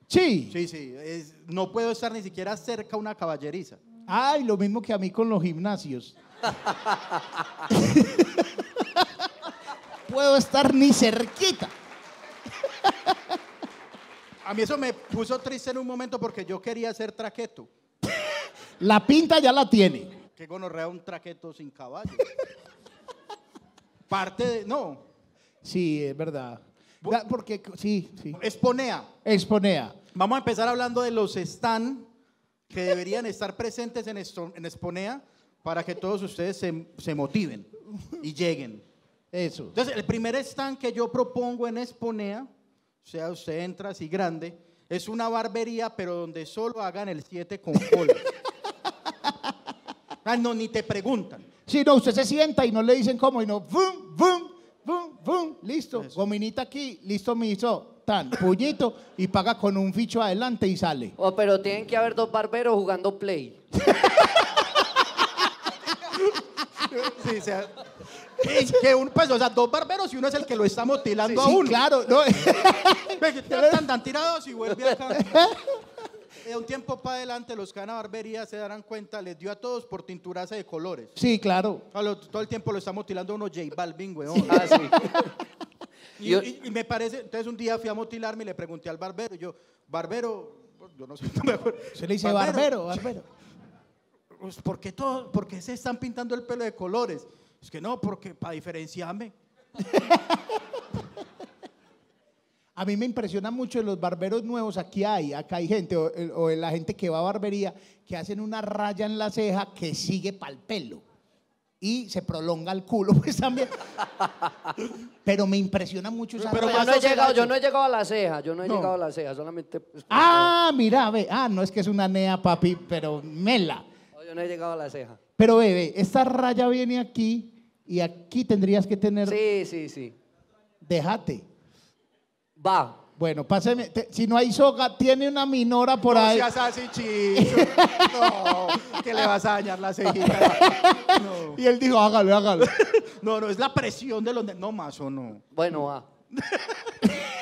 Sí. Sí, sí. es- no puedo estar ni siquiera cerca a una caballeriza. Ay, lo mismo que a mí con los gimnasios. Puedo estar ni cerquita. A mí eso me puso triste en un momento porque yo quería ser traqueto. La pinta ya la tiene. Que gonorrea un traqueto sin caballo. Parte de. No. Sí, es verdad. Porque, sí, sí. Exponea. Exponea. Vamos a empezar hablando de los stand que deberían estar presentes en, esto, en Exponea para que todos ustedes se, se motiven y lleguen. Eso. Entonces, el primer stand que yo propongo en Exponea, o sea, usted entra así grande, es una barbería, pero donde solo hagan el 7 con cola. Ah, no, ni te preguntan. Si no, usted se sienta y no le dicen cómo, y no, bum, bum, listo. Gominita aquí, listo, me hizo, tan, puñito, y paga con un ficho adelante y sale. Oh, pero tienen que haber dos barberos jugando play. Sí, o sea, y que un, pues, o sea, dos barberos y uno es el que lo está motilando a Sí, uno. claro. no. Están tan tirados y vuelve acá. De un tiempo para adelante los que van a barbería se darán cuenta, les dio a todos por tinturarse de colores. Sí, claro. Lo- todo el tiempo lo está mutilando uno J Balvin, weón. Ah, sí. Y, Yo- y- y me parece, entonces un día fui a motilarme y le pregunté al barbero, y yo, barbero, yo no sé, no me acuerdo. Se le dice barbero, barbero. Pues, ¿por, qué todo, ¿Por qué se están pintando el pelo de colores? Es que no, porque para diferenciarme. A mí me impresiona mucho los barberos nuevos. Aquí hay, acá hay gente, o, o la gente que va a barbería, que hacen una raya en la ceja que sigue para el pelo. Y se prolonga el culo, pues también. Pero me impresiona mucho esa Pero raya. Yo no, he llegado, yo no he llegado a la ceja, yo no he No. llegado a la ceja, solamente... pues, Ah, mira, ve. Ah, no es que es una nea, papi, pero mela. no, yo no he llegado a la ceja. Pero bebé, esta raya viene aquí y aquí tendrías que tener. Sí, sí, sí. Déjate. Va. Bueno, páseme. te- si no hay soga, tiene una minora por no ahí. seas así, chicho. No, que le vas a dañar la cejita. No, Y él dijo, hágalo, hágalo. no, no, es la presión de los... ne- No más o no. Bueno, va.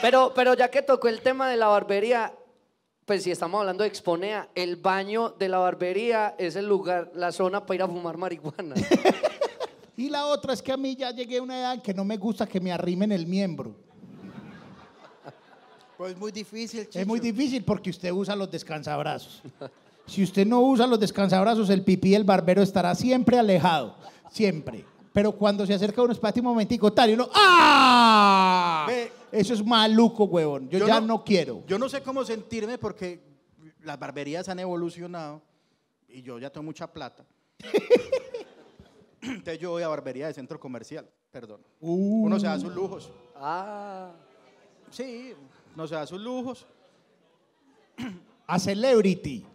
Pero, pero ya que tocó el tema de la barbería, pues si estamos hablando de Exponea, el baño de la barbería es el lugar, la zona para ir a fumar marihuana. Y la otra es que a mí ya llegué a una edad en que no me gusta que me arrimen el miembro. Pues es muy difícil, chicho. Es muy difícil porque usted usa los descansabrazos. Si usted no usa los descansabrazos, el pipí del barbero estará siempre alejado. Siempre. Pero cuando se acerca uno, espérate un momentico, tal, y uno, ¡ah! Ve. Eso es maluco, huevón. Yo, Yo ya no- no, quiero. Yo no sé cómo sentirme porque las barberías han evolucionado y yo ya tengo mucha plata. Entonces yo voy a barbería de centro comercial, perdón. Uh. Uno se da sus lujos. Ah. Sí, uno se da sus lujos. A celebrity.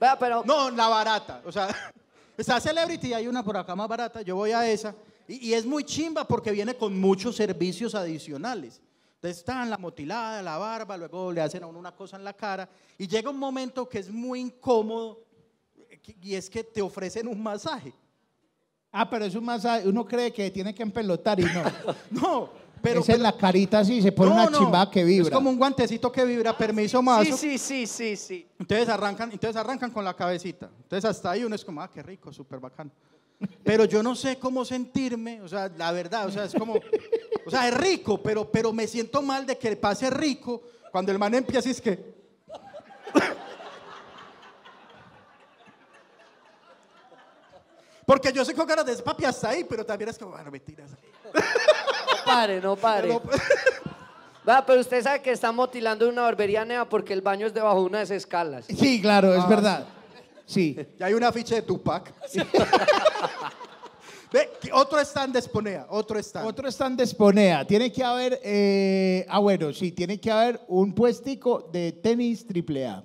Vea, pero No, la barata. O sea, está Celebrity y hay una por acá más barata. Yo voy a esa. Y, y es muy chimba porque viene con muchos servicios adicionales. Entonces están la motilada, la barba, luego le hacen a uno una cosa en la cara. Y llega un momento que es muy incómodo y es que te ofrecen un masaje. Ah, pero es un masaje. Uno cree que tiene que empelotar y no. No, pero. Esa es la carita así, se pone no, una no, chimbada que vibra. Es como un guantecito que vibra, permiso más. sí, sí, sí, sí, sí. Entonces arrancan, entonces arrancan con la cabecita. Entonces hasta ahí uno es como, ah, qué rico, súper bacano. Pero yo no sé cómo sentirme, o sea, la verdad, o sea, es como, o sea, es rico, pero, pero me siento mal de que pase rico cuando el man empieza y es que... Porque yo soy con ganas de papi hasta ahí, pero también es como, bueno, mentiras. No pare, no pare. No, Vea, pero usted sabe que está motilando una barbería nea porque el baño es debajo de una de esas escalas. Sí, claro, Ah, es verdad. Sí. Ya hay una ficha de Tupac. Ve, otro stand de Esponea, otro stand. Otro stand de Esponea. Tiene que haber, eh, ah, bueno, sí, tiene que haber un puestico de tenis triple A.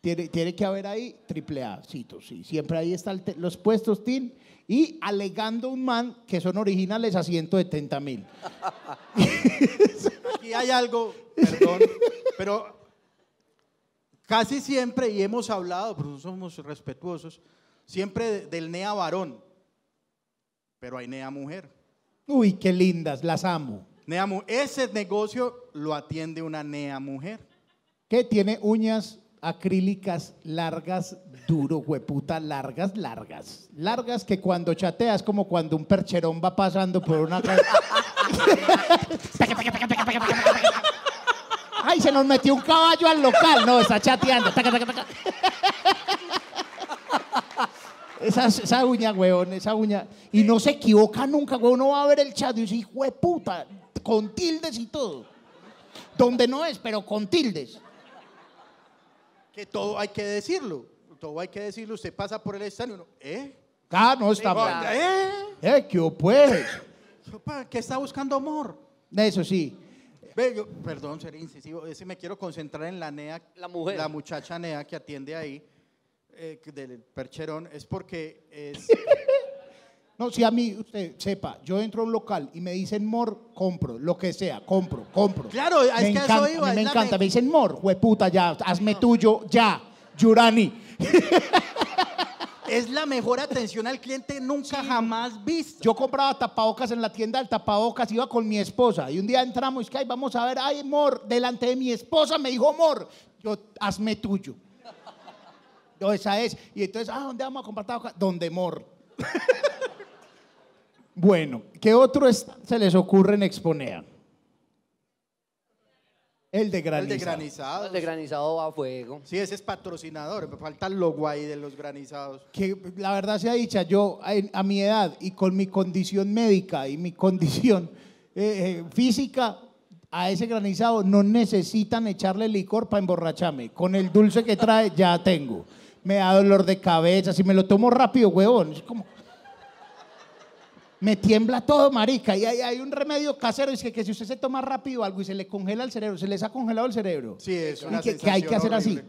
Tiene, tiene que haber ahí triple A, cito, sí. Siempre ahí están los puestos TIN y alegando un man que son originales a 170 mil. Aquí hay algo, perdón, pero casi siempre, y hemos hablado, pero no somos respetuosos, siempre de- del NEA varón, pero hay NEA mujer. Uy, qué lindas, las amo. NEA ese negocio lo atiende una NEA mujer. Que tiene uñas acrílicas largas, duro, hueputa, largas, largas. Largas que cuando chateas como cuando un percherón va pasando por una... ¡Ay, se nos metió un caballo al local! No, está chateando. Esa, esa uña, weón, esa uña. Y no se equivoca nunca, weón. Uno va a ver el chat y dice, hijo de puta, con tildes y todo. Donde no es, pero con tildes. Que todo hay que decirlo, todo hay que decirlo. Usted pasa por el uno, ¿eh? Ah, no, está mal. ¿Eh? Eh, ¿qué pues? ¿Qué está buscando amor? Eso sí. Ve, yo- perdón, ser incisivo, ese me quiero concentrar en la NEA, La mujer. la muchacha NEA que atiende ahí, eh, del percherón, es porque es, No, si a mí, usted sepa, yo entro a un local y me dicen mor, compro, lo que sea, compro, compro. Claro, es me que eso iba, a mí me es la encanta, me- me dicen mor, hueputa, ya, hazme tuyo, ya, Yurani. es la mejor atención al cliente nunca jamás vista. Yo compraba tapabocas en la tienda del tapabocas, iba con mi esposa y un día entramos y que "Ay, vamos a ver, ay, mor, delante de mi esposa me dijo mor, yo, hazme tuyo. No, esa es. Y entonces, ah, ¿dónde vamos a comprar tabaco? Donde mor. bueno, ¿qué otro es- se les ocurre en Exponea? El de El granizado. de granizados. El de granizado va a fuego. Sí, ese es patrocinador. Me falta el logo ahí de los granizados. que la verdad sea dicha, yo a mi edad y con mi condición médica y mi condición eh, eh, física, a ese granizado no necesitan echarle licor para emborracharme. Con el dulce que trae ya tengo. Me da dolor de cabeza, si me lo tomo rápido, huevón. Es como... Me tiembla todo, marica. Y hay, hay un remedio casero, es que, que si usted se toma rápido algo y se le congela el cerebro, se les ha congelado el cerebro. Sí, es Y una que, que hay que hacer así.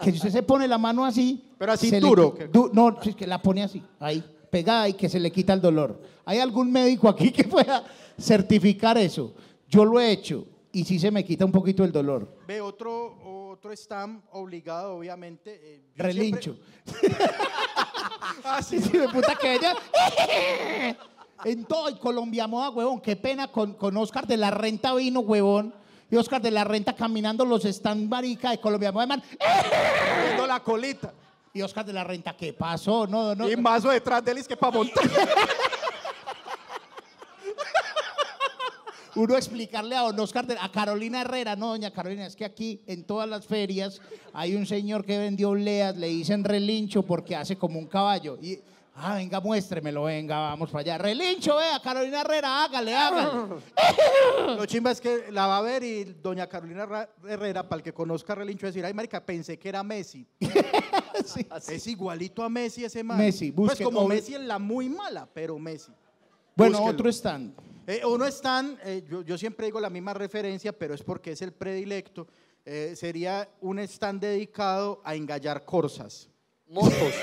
Que si usted se pone la mano así. Pero así le duro, no, es que la pone así, ahí, pegada y que se le quita el dolor. ¿Hay algún médico aquí que pueda certificar eso? Yo lo he hecho y sí se me quita un poquito el dolor. Ve, otro, otro stamp obligado, obviamente. eh, yo Relincho. siempre- Ah, sí. Sí, de puta que ella. En todo el Colombia Moda, huevón. Qué pena con, con Oscar de la Renta vino, huevón. Y Oscar de la Renta caminando los stand marica de Colombia Moda, man. Viendo la colita. Y Oscar de la Renta, ¿qué pasó? No, no. Y mazo detrás de él es que para montar. uno explicarle a don Oscar, a Carolina Herrera, no, doña Carolina, es que aquí en todas las ferias hay un señor que vendió obleas, le dicen relincho porque hace como un caballo. Y, ah, venga, muéstremelo, venga, vamos para allá. Relincho, vea, Carolina Herrera, hágale, hágale. Lo chimba es que la va a ver y doña Carolina Ra- Herrera, para el que conozca a Relincho, va a decir, ay, marica, pensé que era Messi. Sí. Es igualito a Messi ese man. Messi, Pues busque- como o- Messi en la muy mala, pero Messi. Bueno, Búsquelo. otro stand. Eh, uno están, eh, yo, yo siempre digo la misma referencia, pero es porque es el predilecto. eh, sería un stand dedicado a engallar corsas. Motos.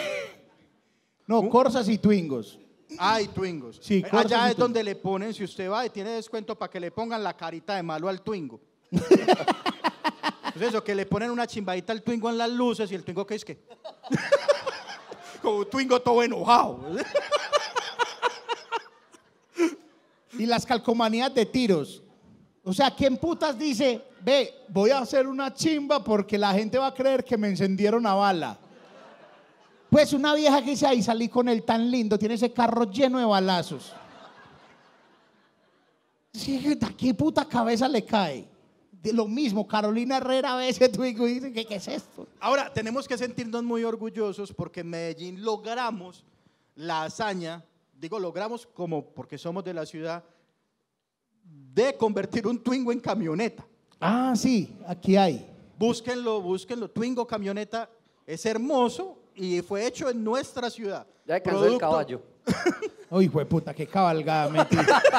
No, Corsas y Twingos. Ay, Twingos. Sí, Eh, corsas y Allá es donde le ponen, si usted va y tiene descuento para que le pongan la carita de malo al Twingo. Entonces eso, que le ponen una chimbadita al Twingo en las luces y el Twingo, ¿qué es que? Como un Twingo todo enojado. Y las calcomanías de tiros. O sea, ¿quién putas dice, ve, voy a hacer una chimba porque la gente va a creer que me encendieron a bala? Pues una vieja que dice, ahí salí con él tan lindo, tiene ese carro lleno de balazos. ¿a qué puta cabeza le cae? De lo mismo, Carolina Herrera ve ese Twingo y dice, ¿qué, qué es esto? Ahora, tenemos que sentirnos muy orgullosos porque en Medellín logramos la hazaña, digo logramos como porque somos de la ciudad, de convertir un Twingo en camioneta. Ah, sí, aquí hay. Búsquenlo, búsquenlo. Twingo camioneta es hermoso y fue hecho en nuestra ciudad. Ya cansó el Producto- caballo. Uy, fue puta, qué cabalgada, mentira.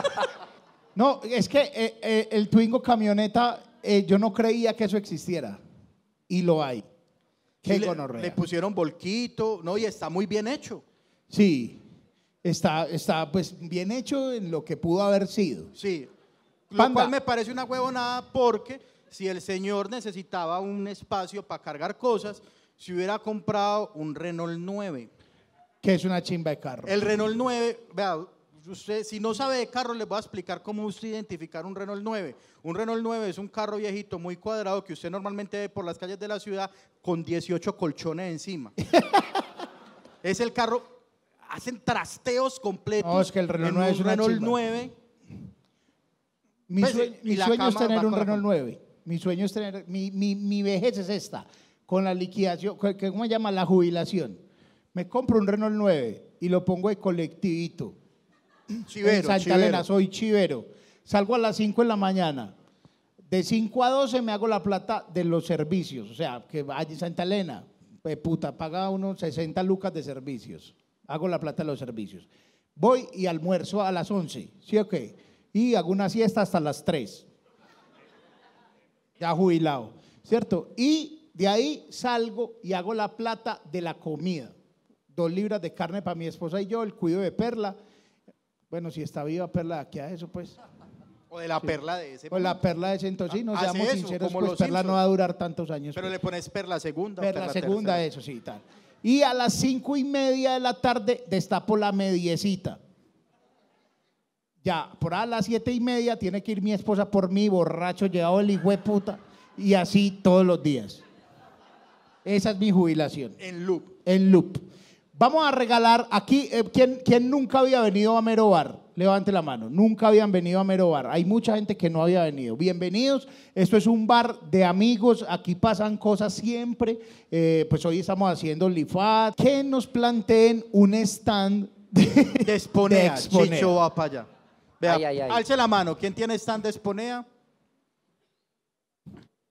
No, es que eh, eh, el Twingo camioneta, eh, yo no creía que eso existiera. Y lo hay. Qué Sí, le, gonorrea. le pusieron volquito, no, y está muy bien hecho. Sí, está, está pues bien hecho en lo que pudo haber sido. Sí. Lo Panda. cual me parece una huevonada porque si el señor necesitaba un espacio para cargar cosas, si hubiera comprado un Renault 9. Que es una chimba de carro. El Renault 9, vea, usted si no sabe de carro, les voy a explicar cómo usted identificar un Renault 9. Un Renault 9 es un carro viejito muy cuadrado que usted normalmente ve por las calles de la ciudad con 18 colchones encima. es el carro, hacen trasteos completos. No, es que el Renault en 9 es un una Renault chimba. 9. Mi, Pues, sueño, mi es tener un Renault cama. 9. Mi sueño es tener, mi, mi, mi vejez es esta, con la liquidación, ¿cómo se llama? La jubilación. Me compro un Renault 9 y lo pongo de colectivito. en Chivero, Santa chivero. Elena, soy chivero. Salgo a las 5 de la mañana. De 5 a 12 me hago la plata de los servicios. O sea, que vaya en Santa Elena, eh, puta, paga unos 60 lucas de servicios. Hago la plata de los servicios. Voy y almuerzo a las 11, ¿sí o qué? Y hago una siesta hasta las 3. Ya jubilado, ¿cierto? Y de ahí salgo y hago la plata de la comida. Dos libras de carne para mi esposa y yo, el cuido de Perla. Bueno, si está viva Perla, aquí a eso pues. O de la perla de ese. Pues la Perla de Centosí, no Hace seamos eso, sinceros, como pues Perla no va a durar tantos años. Pero pues. le pones perla segunda. o Perla segunda, tercera. eso sí, tal. Y a las cinco y media de la tarde destapo la mediecita. Ya, por ahí a las siete y media tiene que ir mi esposa por mí, borracho, llevado el hijo de puta, y así todos los días. Esa es mi jubilación. En loop. En loop. Vamos a regalar aquí, eh, ¿quién, quién nunca había venido a Mero Bar? Levante la mano. Nunca habían venido a Mero Bar. Hay mucha gente que no había venido. Bienvenidos. Esto es un bar de amigos. Aquí pasan cosas siempre. Eh, pues hoy estamos haciendo Lifat. Que nos planteen un stand de, De Esponea. de Exponea. Chicho va para allá. Vea, Ay, ay, ay. alce la mano. ¿Quién tiene stand de Esponea?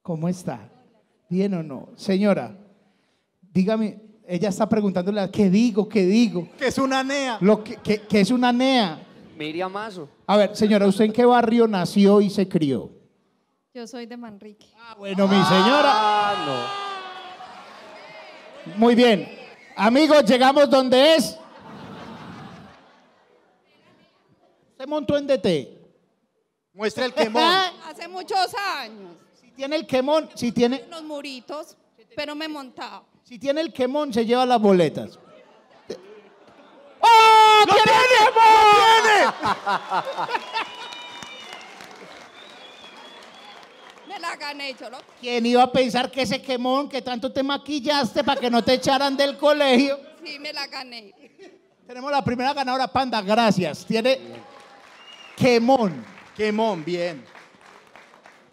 ¿Cómo está? ¿Bien o no? Señora, dígame, ella está preguntándole, ¿qué digo? ¿Qué digo? Que es una NEA. Lo que, que- que es una NEA. Miriam Mazo. A ver, señora, ¿usted en qué barrio nació y se crió? Yo soy de Manrique. Ah, bueno, mi señora. Ah, no. Muy bien. Amigos, llegamos donde es. Se montó en DT. Muestra el quemón. Hace muchos años, Si tiene el quemón, si tiene, unos muritos, pero me montaba. Si tiene el quemón, se lleva las boletas. ¡Oh! ¡Tiene el quemón! Me la gané, yo lo... ¿Quién iba a pensar que ese quemón que tanto te maquillaste para que no te echaran del colegio? Sí, me la gané. Tenemos la primera ganadora, Panda, gracias. Tiene quemón. Quemón, bien.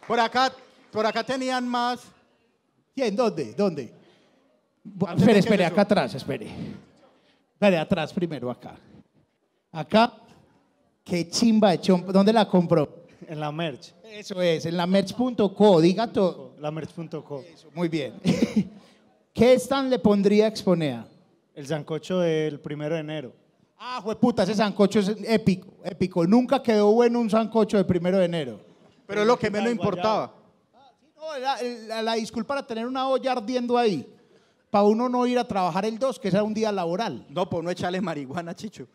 Por acá, por acá tenían más. ¿Quién? ¿Dónde? ¿Dónde? Bu- Antes Espere, espere, acá atrás, espere. Espere, atrás primero, acá. Acá. Qué chimba de chompa. ¿Dónde la compró? En la merch, Eso es, en la merch.co, diga todo. la merch.co. Muy bien. ¿Qué stand le pondría a Exponea? El sancocho del primero de enero. Ah, jueputa, ese sancocho es épico, épico. Nunca quedó bueno un sancocho de primero de enero. Pero es lo que menos importaba. No, la, la- la disculpa era tener una olla ardiendo ahí. Para uno no ir a trabajar el 2, que era un día laboral. No, por no echarle marihuana, Chicho.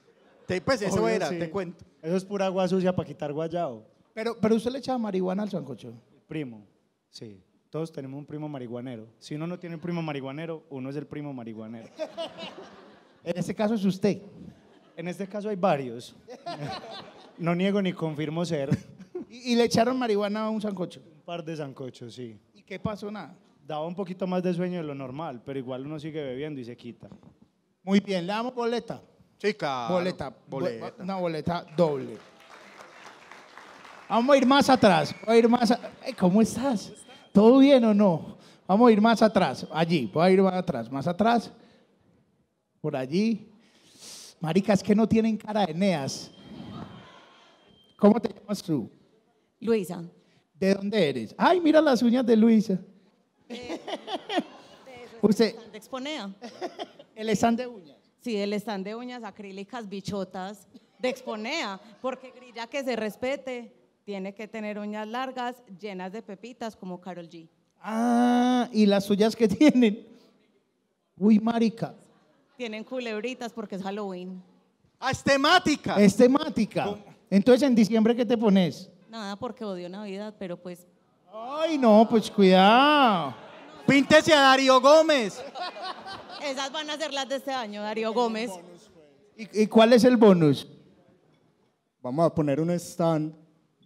Te- pues eso Obvio, era, sí. te cuento. Eso es pura agua sucia para quitar guayao. Pero, pero usted le echaba marihuana al sancocho. Primo, sí. Todos tenemos un primo marihuanero. Si uno no tiene un primo marihuanero, uno es el primo marihuanero. En este caso es usted. En este caso hay varios. No niego ni confirmo ser. Y, y le echaron marihuana a un sancocho. Un par de sancochos, sí. ¿Y qué pasó? Nada. Daba un poquito más de sueño de lo normal, pero igual uno sigue bebiendo y se quita. Muy bien, le damos boleta. Claro. boleta. Boleta. Bo- Una boleta doble. Vamos a ir más atrás. Voy a ir más a- Ey, ¿Cómo estás? ¿Todo bien o no? Vamos a ir más atrás. Allí, voy a ir más atrás. Más atrás. Por allí. Maricas que no tienen cara de Neas. ¿Cómo te llamas tú? Luisa, ¿De dónde eres? Ay, mira las uñas de Luisa. Usted, stand de Exponea. el stand de uñas. Sí, el stand de uñas acrílicas bichotas de Exponea, porque grilla que se respete tiene que tener uñas largas, llenas de pepitas como Carol G. Ah, y las suyas que tienen. Uy, marica. Tienen culebritas porque es Halloween. Ah, es temática. Es temática. Entonces, en diciembre, ¿qué te pones? Nada porque odio Navidad, pero pues Ay, no, pues cuidado. Píntese a Darío Gómez. esas van a ser las de este año, Darío Gómez. ¿Y, y cuál es el bonus? Vamos a poner un stand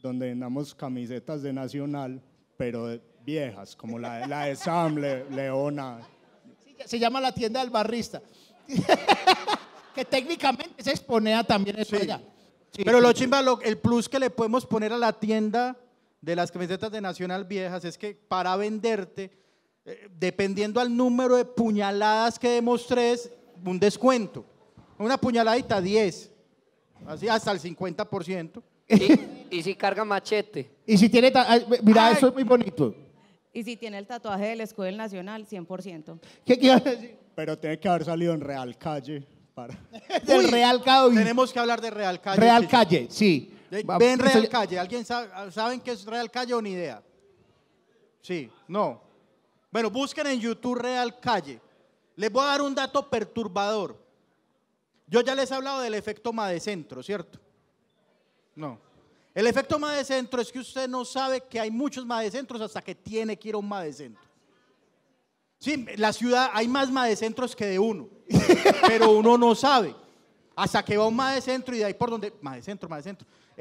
donde vendamos camisetas de Nacional, pero de- viejas, como la, la de Sam, Le- Leona. Se llama la tienda del barrista. que técnicamente se exponea también eso Sí. allá. Sí, Pero sí. lo chimba, lo- el plus que le podemos poner a la tienda de las camisetas de Nacional Viejas es que para venderte, eh, dependiendo al número de puñaladas que demostres, un descuento. Una puñaladita, 10. Así hasta el 50%. Y, y si carga machete. Y si tiene. Mira, Ay. eso es muy bonito. Y si tiene el tatuaje del escudo del Nacional, 100%. ¿Qué quieres decir? Pero tiene que haber salido en Real Calle. Para... Del Real Calle. Tenemos que hablar de Real Calle. Real. Calle, sí. Va- Ven Real Calle. ¿Alguien sabe, saben qué es Real Calle o ni idea? Sí, no. Bueno, busquen en YouTube Real Calle. Les voy a dar un dato perturbador. Yo ya les he hablado del efecto Madecentro, ¿cierto? No. El efecto Madecentro es que usted no sabe que hay muchos Madecentros hasta que tiene que ir a un Madecentro. Sí, la ciudad hay más Madecentros que de uno, pero uno no sabe. Hasta que va un más de centro y de ahí por donde. Más de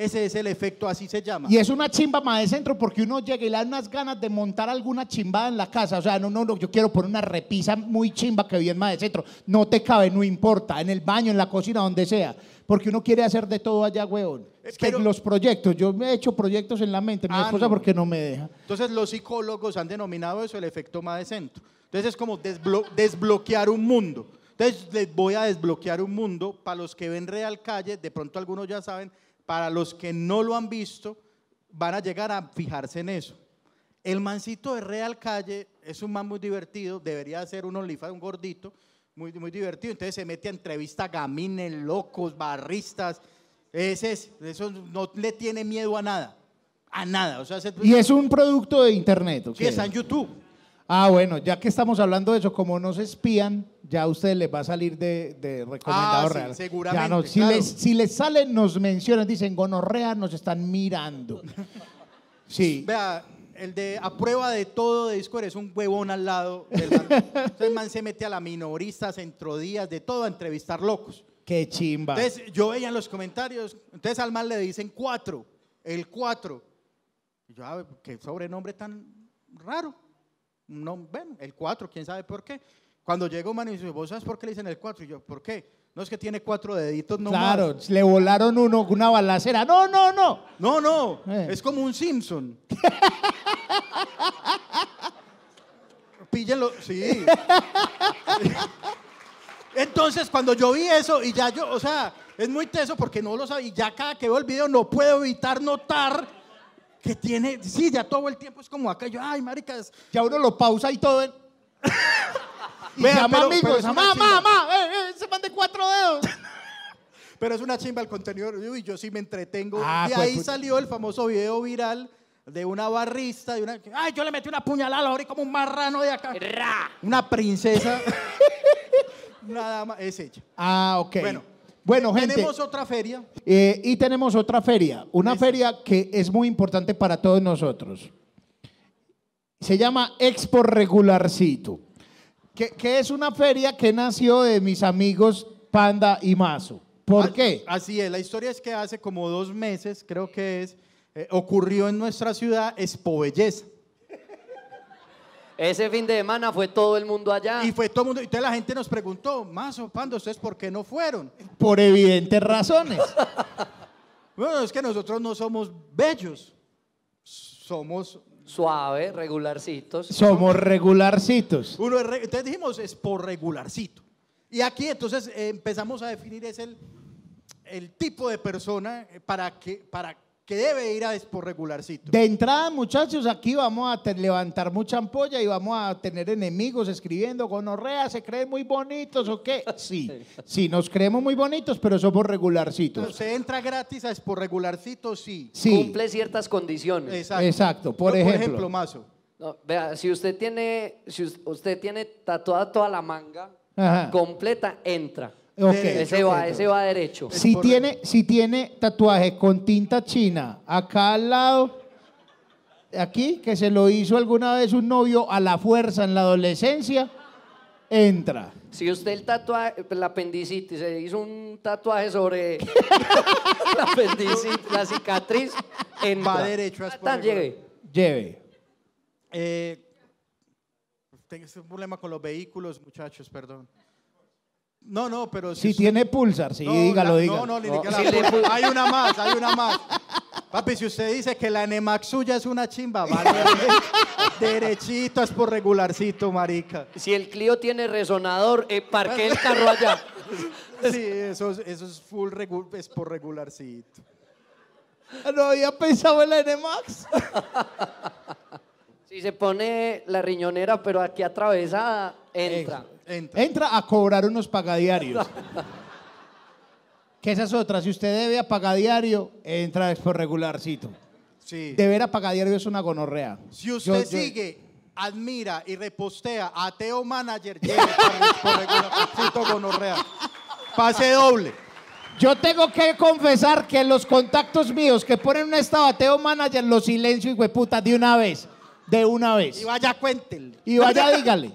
Ese es el efecto, así se llama. Y es una chimba más de centro porque uno llega y le da unas ganas de montar alguna chimbada en la casa. O sea, no, no, no, yo quiero poner una repisa muy chimba que vi en más de centro. No te cabe, no importa. En el baño, en la cocina, donde sea. Porque uno quiere hacer de todo allá, weón. Es que Pero- los proyectos, yo me he hecho proyectos en la mente. Mi Ah, esposa, no. porque no me deja. Entonces los psicólogos han denominado eso el efecto más de centro. Entonces es como desblo- desbloquear un mundo. Entonces les voy a desbloquear un mundo para los que ven Real Calle, de pronto algunos ya saben, para los que no lo han visto, van a llegar a fijarse en eso. El mancito de Real Calle es un man muy divertido, debería ser un OnlyFans, un gordito, muy, muy divertido. Entonces se mete a entrevista a gamines, locos, barristas. Ese es, eso no le tiene miedo a nada. A nada. O sea, se- Y es un producto de internet. ¿o Sí, está en YouTube. Ah, bueno, ya que estamos hablando de eso, como no se espían, ya a ustedes les va a salir de, de recomendado Ah, sí, real. seguramente, Ya no, si, claro. les, si les salen, nos mencionan, dicen gonorrea, nos están mirando. Sí. Vea, el de a prueba de todo de Discord es un huevón al lado. Del. Entonces el man se mete a la minorista, centrodías, de todo a entrevistar locos. Qué chimba. Entonces yo veía en los comentarios, entonces al man le dicen cuatro, el cuatro. Y yo, ah, qué sobrenombre tan raro. No, bueno, el cuatro, quién sabe por qué. Cuando llega un man y dice, ¿vos sabes por qué le dicen el cuatro? Y yo, ¿por qué? No es que tiene cuatro deditos, no claro, más. le volaron uno con una balacera. No, no, no. No, no, Eh. es como un Simpson. Píllenlo, sí. Entonces, cuando yo vi eso, y ya yo, o sea, es muy teso porque no lo sabía, y ya cada que veo el video no puedo evitar notar que tiene, sí, ya todo el tiempo es como acá, yo, ay, maricas, Ya uno lo pausa y todo. en- y Vea, llama pero- amigos. pero mamá, chimba. mamá, eh, eh, se mande cuatro dedos. pero es una chimba el contenido, uy, yo sí me entretengo. Ah, de pues, ahí pues. salió el famoso video viral de una barrista, de una, ay, yo le metí una puñalada ahora como un marrano de acá. Una princesa. una dama, es ella. Ah, ok. Bueno, bueno gente. Tenemos otra feria. Eh, y tenemos otra feria, una feria que es muy importante para todos nosotros. Se llama Expo Regularcito, que, que es una feria que nació de mis amigos Panda y Mazo. ¿Por qué? Así es, la historia es que hace como dos meses, creo que es, eh, ocurrió en nuestra ciudad Expo Belleza. Ese fin de semana fue todo el mundo allá. Y fue todo el mundo, entonces la gente nos preguntó, Mazo, Panda, ¿ustedes por qué no fueron? Por evidentes razones. Bueno, es que nosotros no somos bellos, somos Suave, regularcitos. Somos regularcitos. Uno es re- entonces dijimos es por regularcito. Y aquí entonces eh, empezamos a definir es el, el tipo de persona eh, para que, para que debe ir a es por regularcito. De entrada, muchachos, aquí vamos a levantar mucha ampolla y vamos a tener enemigos escribiendo gonorrea, ¿se creen muy bonitos o qué? Sí, sí, nos creemos muy bonitos, pero somos regularcitos. ¿Se entra gratis a es por regularcito? Sí. Sí, Cumple ciertas condiciones. Exacto. Exacto, por Yo, ejemplo. Mazo. No, vea, si usted tiene, si us- usted tiene tatuada toda la manga Ajá. completa, entra. Ese va, ese va derecho. Si tiene, si tiene tatuaje con tinta china acá al lado, aquí, que se lo hizo alguna vez un novio a la fuerza en la adolescencia, entra. Si usted el tatuaje, la apendicitis, se hizo un tatuaje sobre la apendicitis, la cicatriz, entra. Va derecho a Ah, tan, regular. llegue. Lleve. Eh, tengo este problema con los vehículos, muchachos, perdón. No, no, pero Si es- tiene pulsar, sí, No, dígalo, la- dígalo. No, no, ni siquiera si la Hay una más, hay una más. Papi, si usted dice que la Nemax suya es una chimba, vale. Derechito es por regularcito, marica. Si el Clio tiene resonador, eh, parque el carro allá. Sí, eso, es- eso es full regu- es por regularcito. No había pensado en la NMAX. Si se pone la riñonera, pero aquí atravesada, entra. Entra. Entra a cobrar unos pagadiarios. que esa es otra. Si usted debe a pagadiario, entra es por regularcito. Sí. Deber a pagadiario es una gonorrea. Si usted yo- sigue, admira y repostea a Teo Manager, por- regularcito gonorrea. Pase doble. Yo tengo que confesar que los contactos míos que ponen un estado ateo manager los silencio y de una vez. De una vez. Y vaya, cuéntele. Y vaya, dígale.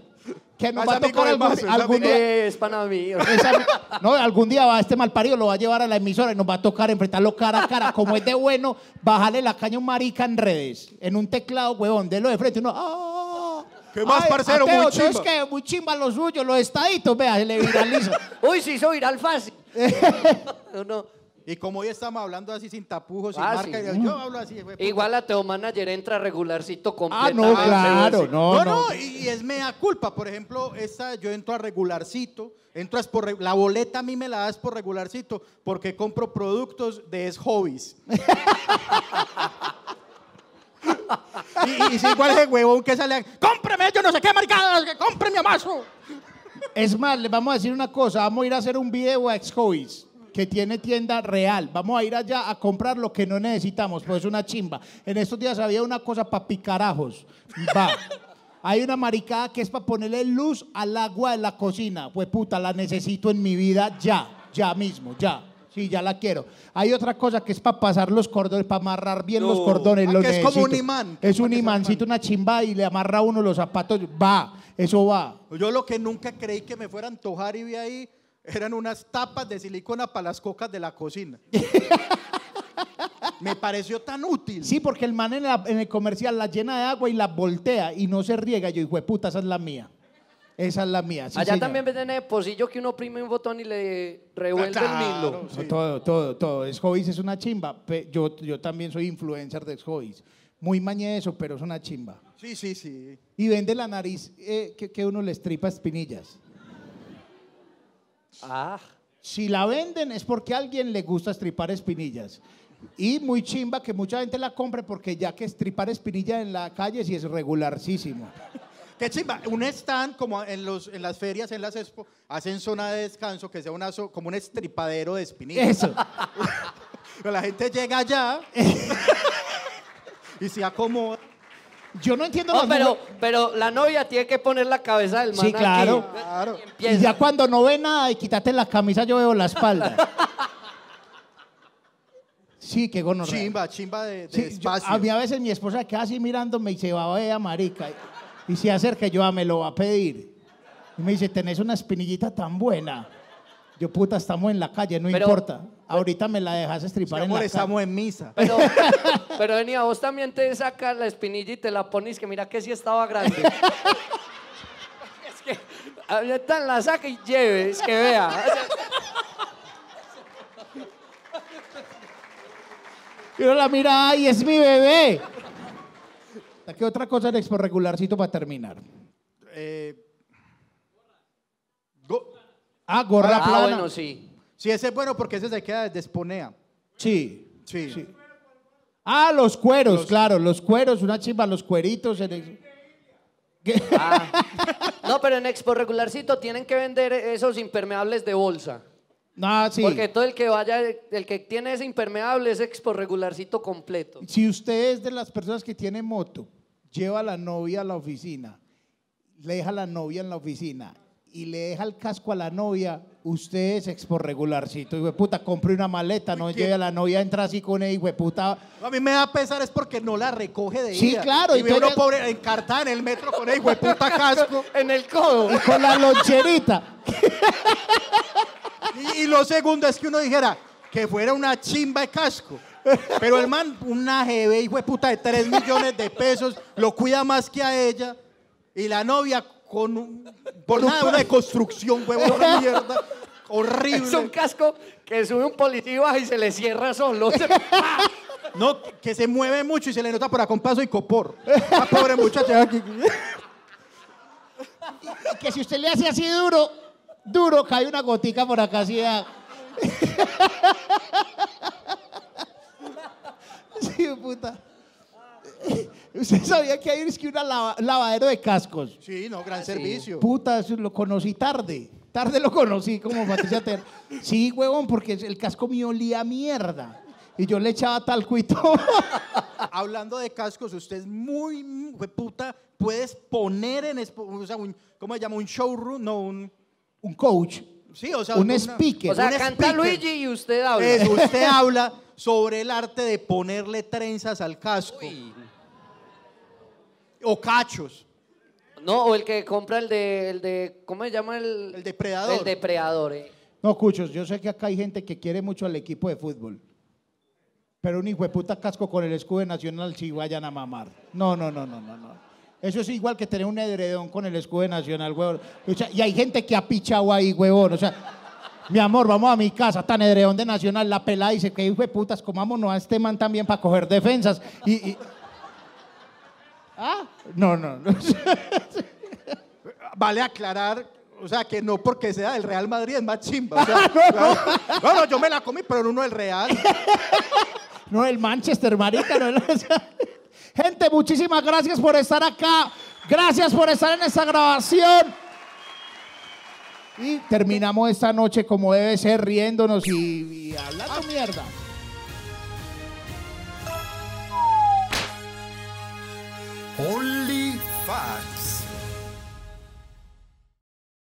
Que nos va a es tocar algún, vaso, es algún amigo. día. Es pana mío. Esa- no, algún día va este malparido, lo va a llevar a la emisora y nos va a tocar enfrentarlo cara a cara. Como es de bueno, bajarle la caña a un marica en redes, en un teclado, huevón, de lo de frente. Uno, ¡ah! ¿Qué más, Ay, parcero? Muy entonces chimba. que muy chimba lo suyo, los estaditos, vea, se le viraliza. Uy, sí, soy viral fácil. No, Y como hoy estamos hablando así sin tapujos, sin Fácil. marca, yo hablo así. Igual la Teo Manager entra regularcito completo. ah, no, claro, no, No, no. no, y, y es mea culpa. Por ejemplo, esta, yo entro a regularcito, entro es por, la boleta a mí me la das por regularcito porque compro productos de es hobbies. y, y si igual ese huevón que sale, a, cómpreme, yo no sé qué marcada, que compre mi amazo. Es más, les vamos a decir una cosa, vamos a ir a hacer un video a Excois que tiene tienda real. Vamos a ir allá a comprar lo que no necesitamos, pues es una chimba. En estos días había una cosa para picarajos. Va. Hay una maricada que es para ponerle luz al agua de la cocina. Pues puta, la necesito en mi vida ya, ya mismo, ya. Sí, ya la quiero. Hay otra cosa que es para pasar los cordones, para amarrar bien los No. cordones. Ah, lo que es como un imán. Es un imancito, una chimba y le amarra a uno los zapatos. Va, eso va. Yo lo que nunca creí que me fuera a antojar y vi ahí eran unas tapas de silicona para las cocas de la cocina. me pareció tan útil. Sí, porque el man en, la- en el comercial la llena de agua y la voltea y no se riega. Yo digo, puta, esa es la mía. Esa es la mía. sí, Allá señor. también venden el pocillo que uno oprime un botón y le revuelve el hilo. No, Todo, todo, todo. Hobbies es una chimba. Pe- Yo, yo también soy influencer de Hobbies. Muy mañe eso, pero es una chimba. Sí, sí, sí. Y vende la nariz eh, que, que uno le estripa espinillas. Ah, Si la venden es porque a alguien le gusta estripar espinillas. Y muy chimba que mucha gente la compre porque ya que estripar espinilla en la calle sí es regularísimo. Qué chimba. Un stand como en, los, en las ferias, en las expo, hacen zona de descanso que sea una, como un estripadero de espinillas. Eso. Pero la gente llega allá y se acomoda. Yo no entiendo No, las pero, pero la novia tiene que poner la cabeza del man Sí, claro. aquí. Claro. Y ya cuando no ve nada y quítate la camisa, yo veo la espalda. Sí, qué gonorrea. Chimba, chimba de, de Sí, yo- espacio. a mí a veces mi esposa queda así mirándome y se va a ver a marica. Y, y se acerca y yo, ah, me lo va a pedir. Y me dice, tenés una espinillita tan buena. Yo, puta, estamos en la calle, no Pero- importa. Ahorita me la dejas estripar en amor, la estamos en misa. Pero, pero venía, vos también te sacas la espinilla y te la pones, que mira que sí estaba grande. es que ahorita la saca y lleve, es que vea. Y uno la mira, ay, es mi bebé. ¿Qué otra cosa en Expo Regularcito para terminar? Eh, go- Ah, gorra Ah, plana. bueno, sí. Sí, ese es bueno porque ese se queda desde esponea. Sí. Sí. Ah, los cueros, claro, los cueros, una chimba, los cueritos. en el-. Ah. No, pero en Expo Regularcito tienen que vender esos impermeables de bolsa. No, sí. Porque todo el que vaya, el que tiene ese impermeable es Expo Regularcito completo. Si usted es de las personas que tiene moto, lleva a la novia a la oficina, le deja a la novia en la oficina y le deja el casco a la novia, usted es expo regularcito. Hijo de puta, compre una maleta, no lleve a la novia, entra así con el hijo de puta. A mí me da pesar es porque no la recoge de Sí, ida. claro, Y y ve uno pobre encartada en el metro con el puta casco. En el codo. Y con la loncherita. Y, y lo segundo es que uno dijera que fuera una chimba de casco. Pero el man, una GB, hijo de puta, de 3 millones de pesos, lo cuida más que a ella. Y la novia con un, una de construcción, huevo, una mierda horrible. Es un casco que sube un policía y baja y se le cierra solo. No, que se mueve mucho y se le nota por acá un paso y copor. La pobre muchacha aquí. Y que si usted le hace así duro, duro, cae una gotica por acá así. ah. Sí, puta. Usted sabía que hay es que una lava- lavadero de cascos. Sí, no, gran servicio. Puta, eso lo conocí tarde. Tarde lo conocí como Patricia Ter. Sí, huevón, porque el casco mío olía a mierda. Y yo le echaba talco y todo. Hablando de cascos, usted es muy, puta, puedes poner en, o sea, un, ¿cómo se llama? Un showroom, no, un, Un coach. sí, o sea, Un una- speaker. O sea, un canta speaker. Luigi y usted habla. Eso, usted habla sobre el arte de ponerle trenzas al casco. Uy, O cachos. No, o el que compra el de, el de ¿cómo se llama el? El depredador. El depredador, eh. No, Cuchos, yo sé que acá hay gente que quiere mucho al equipo de fútbol. Pero un hijo de puta casco con el escudo de nacional si vayan a mamar. No, no, no, no, no, no. Eso es igual que tener un edredón con el escudo de nacional, huevón. O sea, y hay gente que ha pichado ahí, huevón. O sea, mi amor, vamos a mi casa, tan edredón de nacional. La pelada dice que hijo de putas, comámonos a este man también para coger defensas. Y, y- Ah, no, no, no. Vale aclarar, o sea, que no porque sea del Real Madrid es más chimba. o sea, claro. no, no, yo me la comí, pero uno del Real. No, el Manchester, marica. no, sea, gente, muchísimas gracias por estar acá. Gracias por estar en esta grabación. Y terminamos esta noche como debe ser, riéndonos y, y hablando mierda. Only Facts.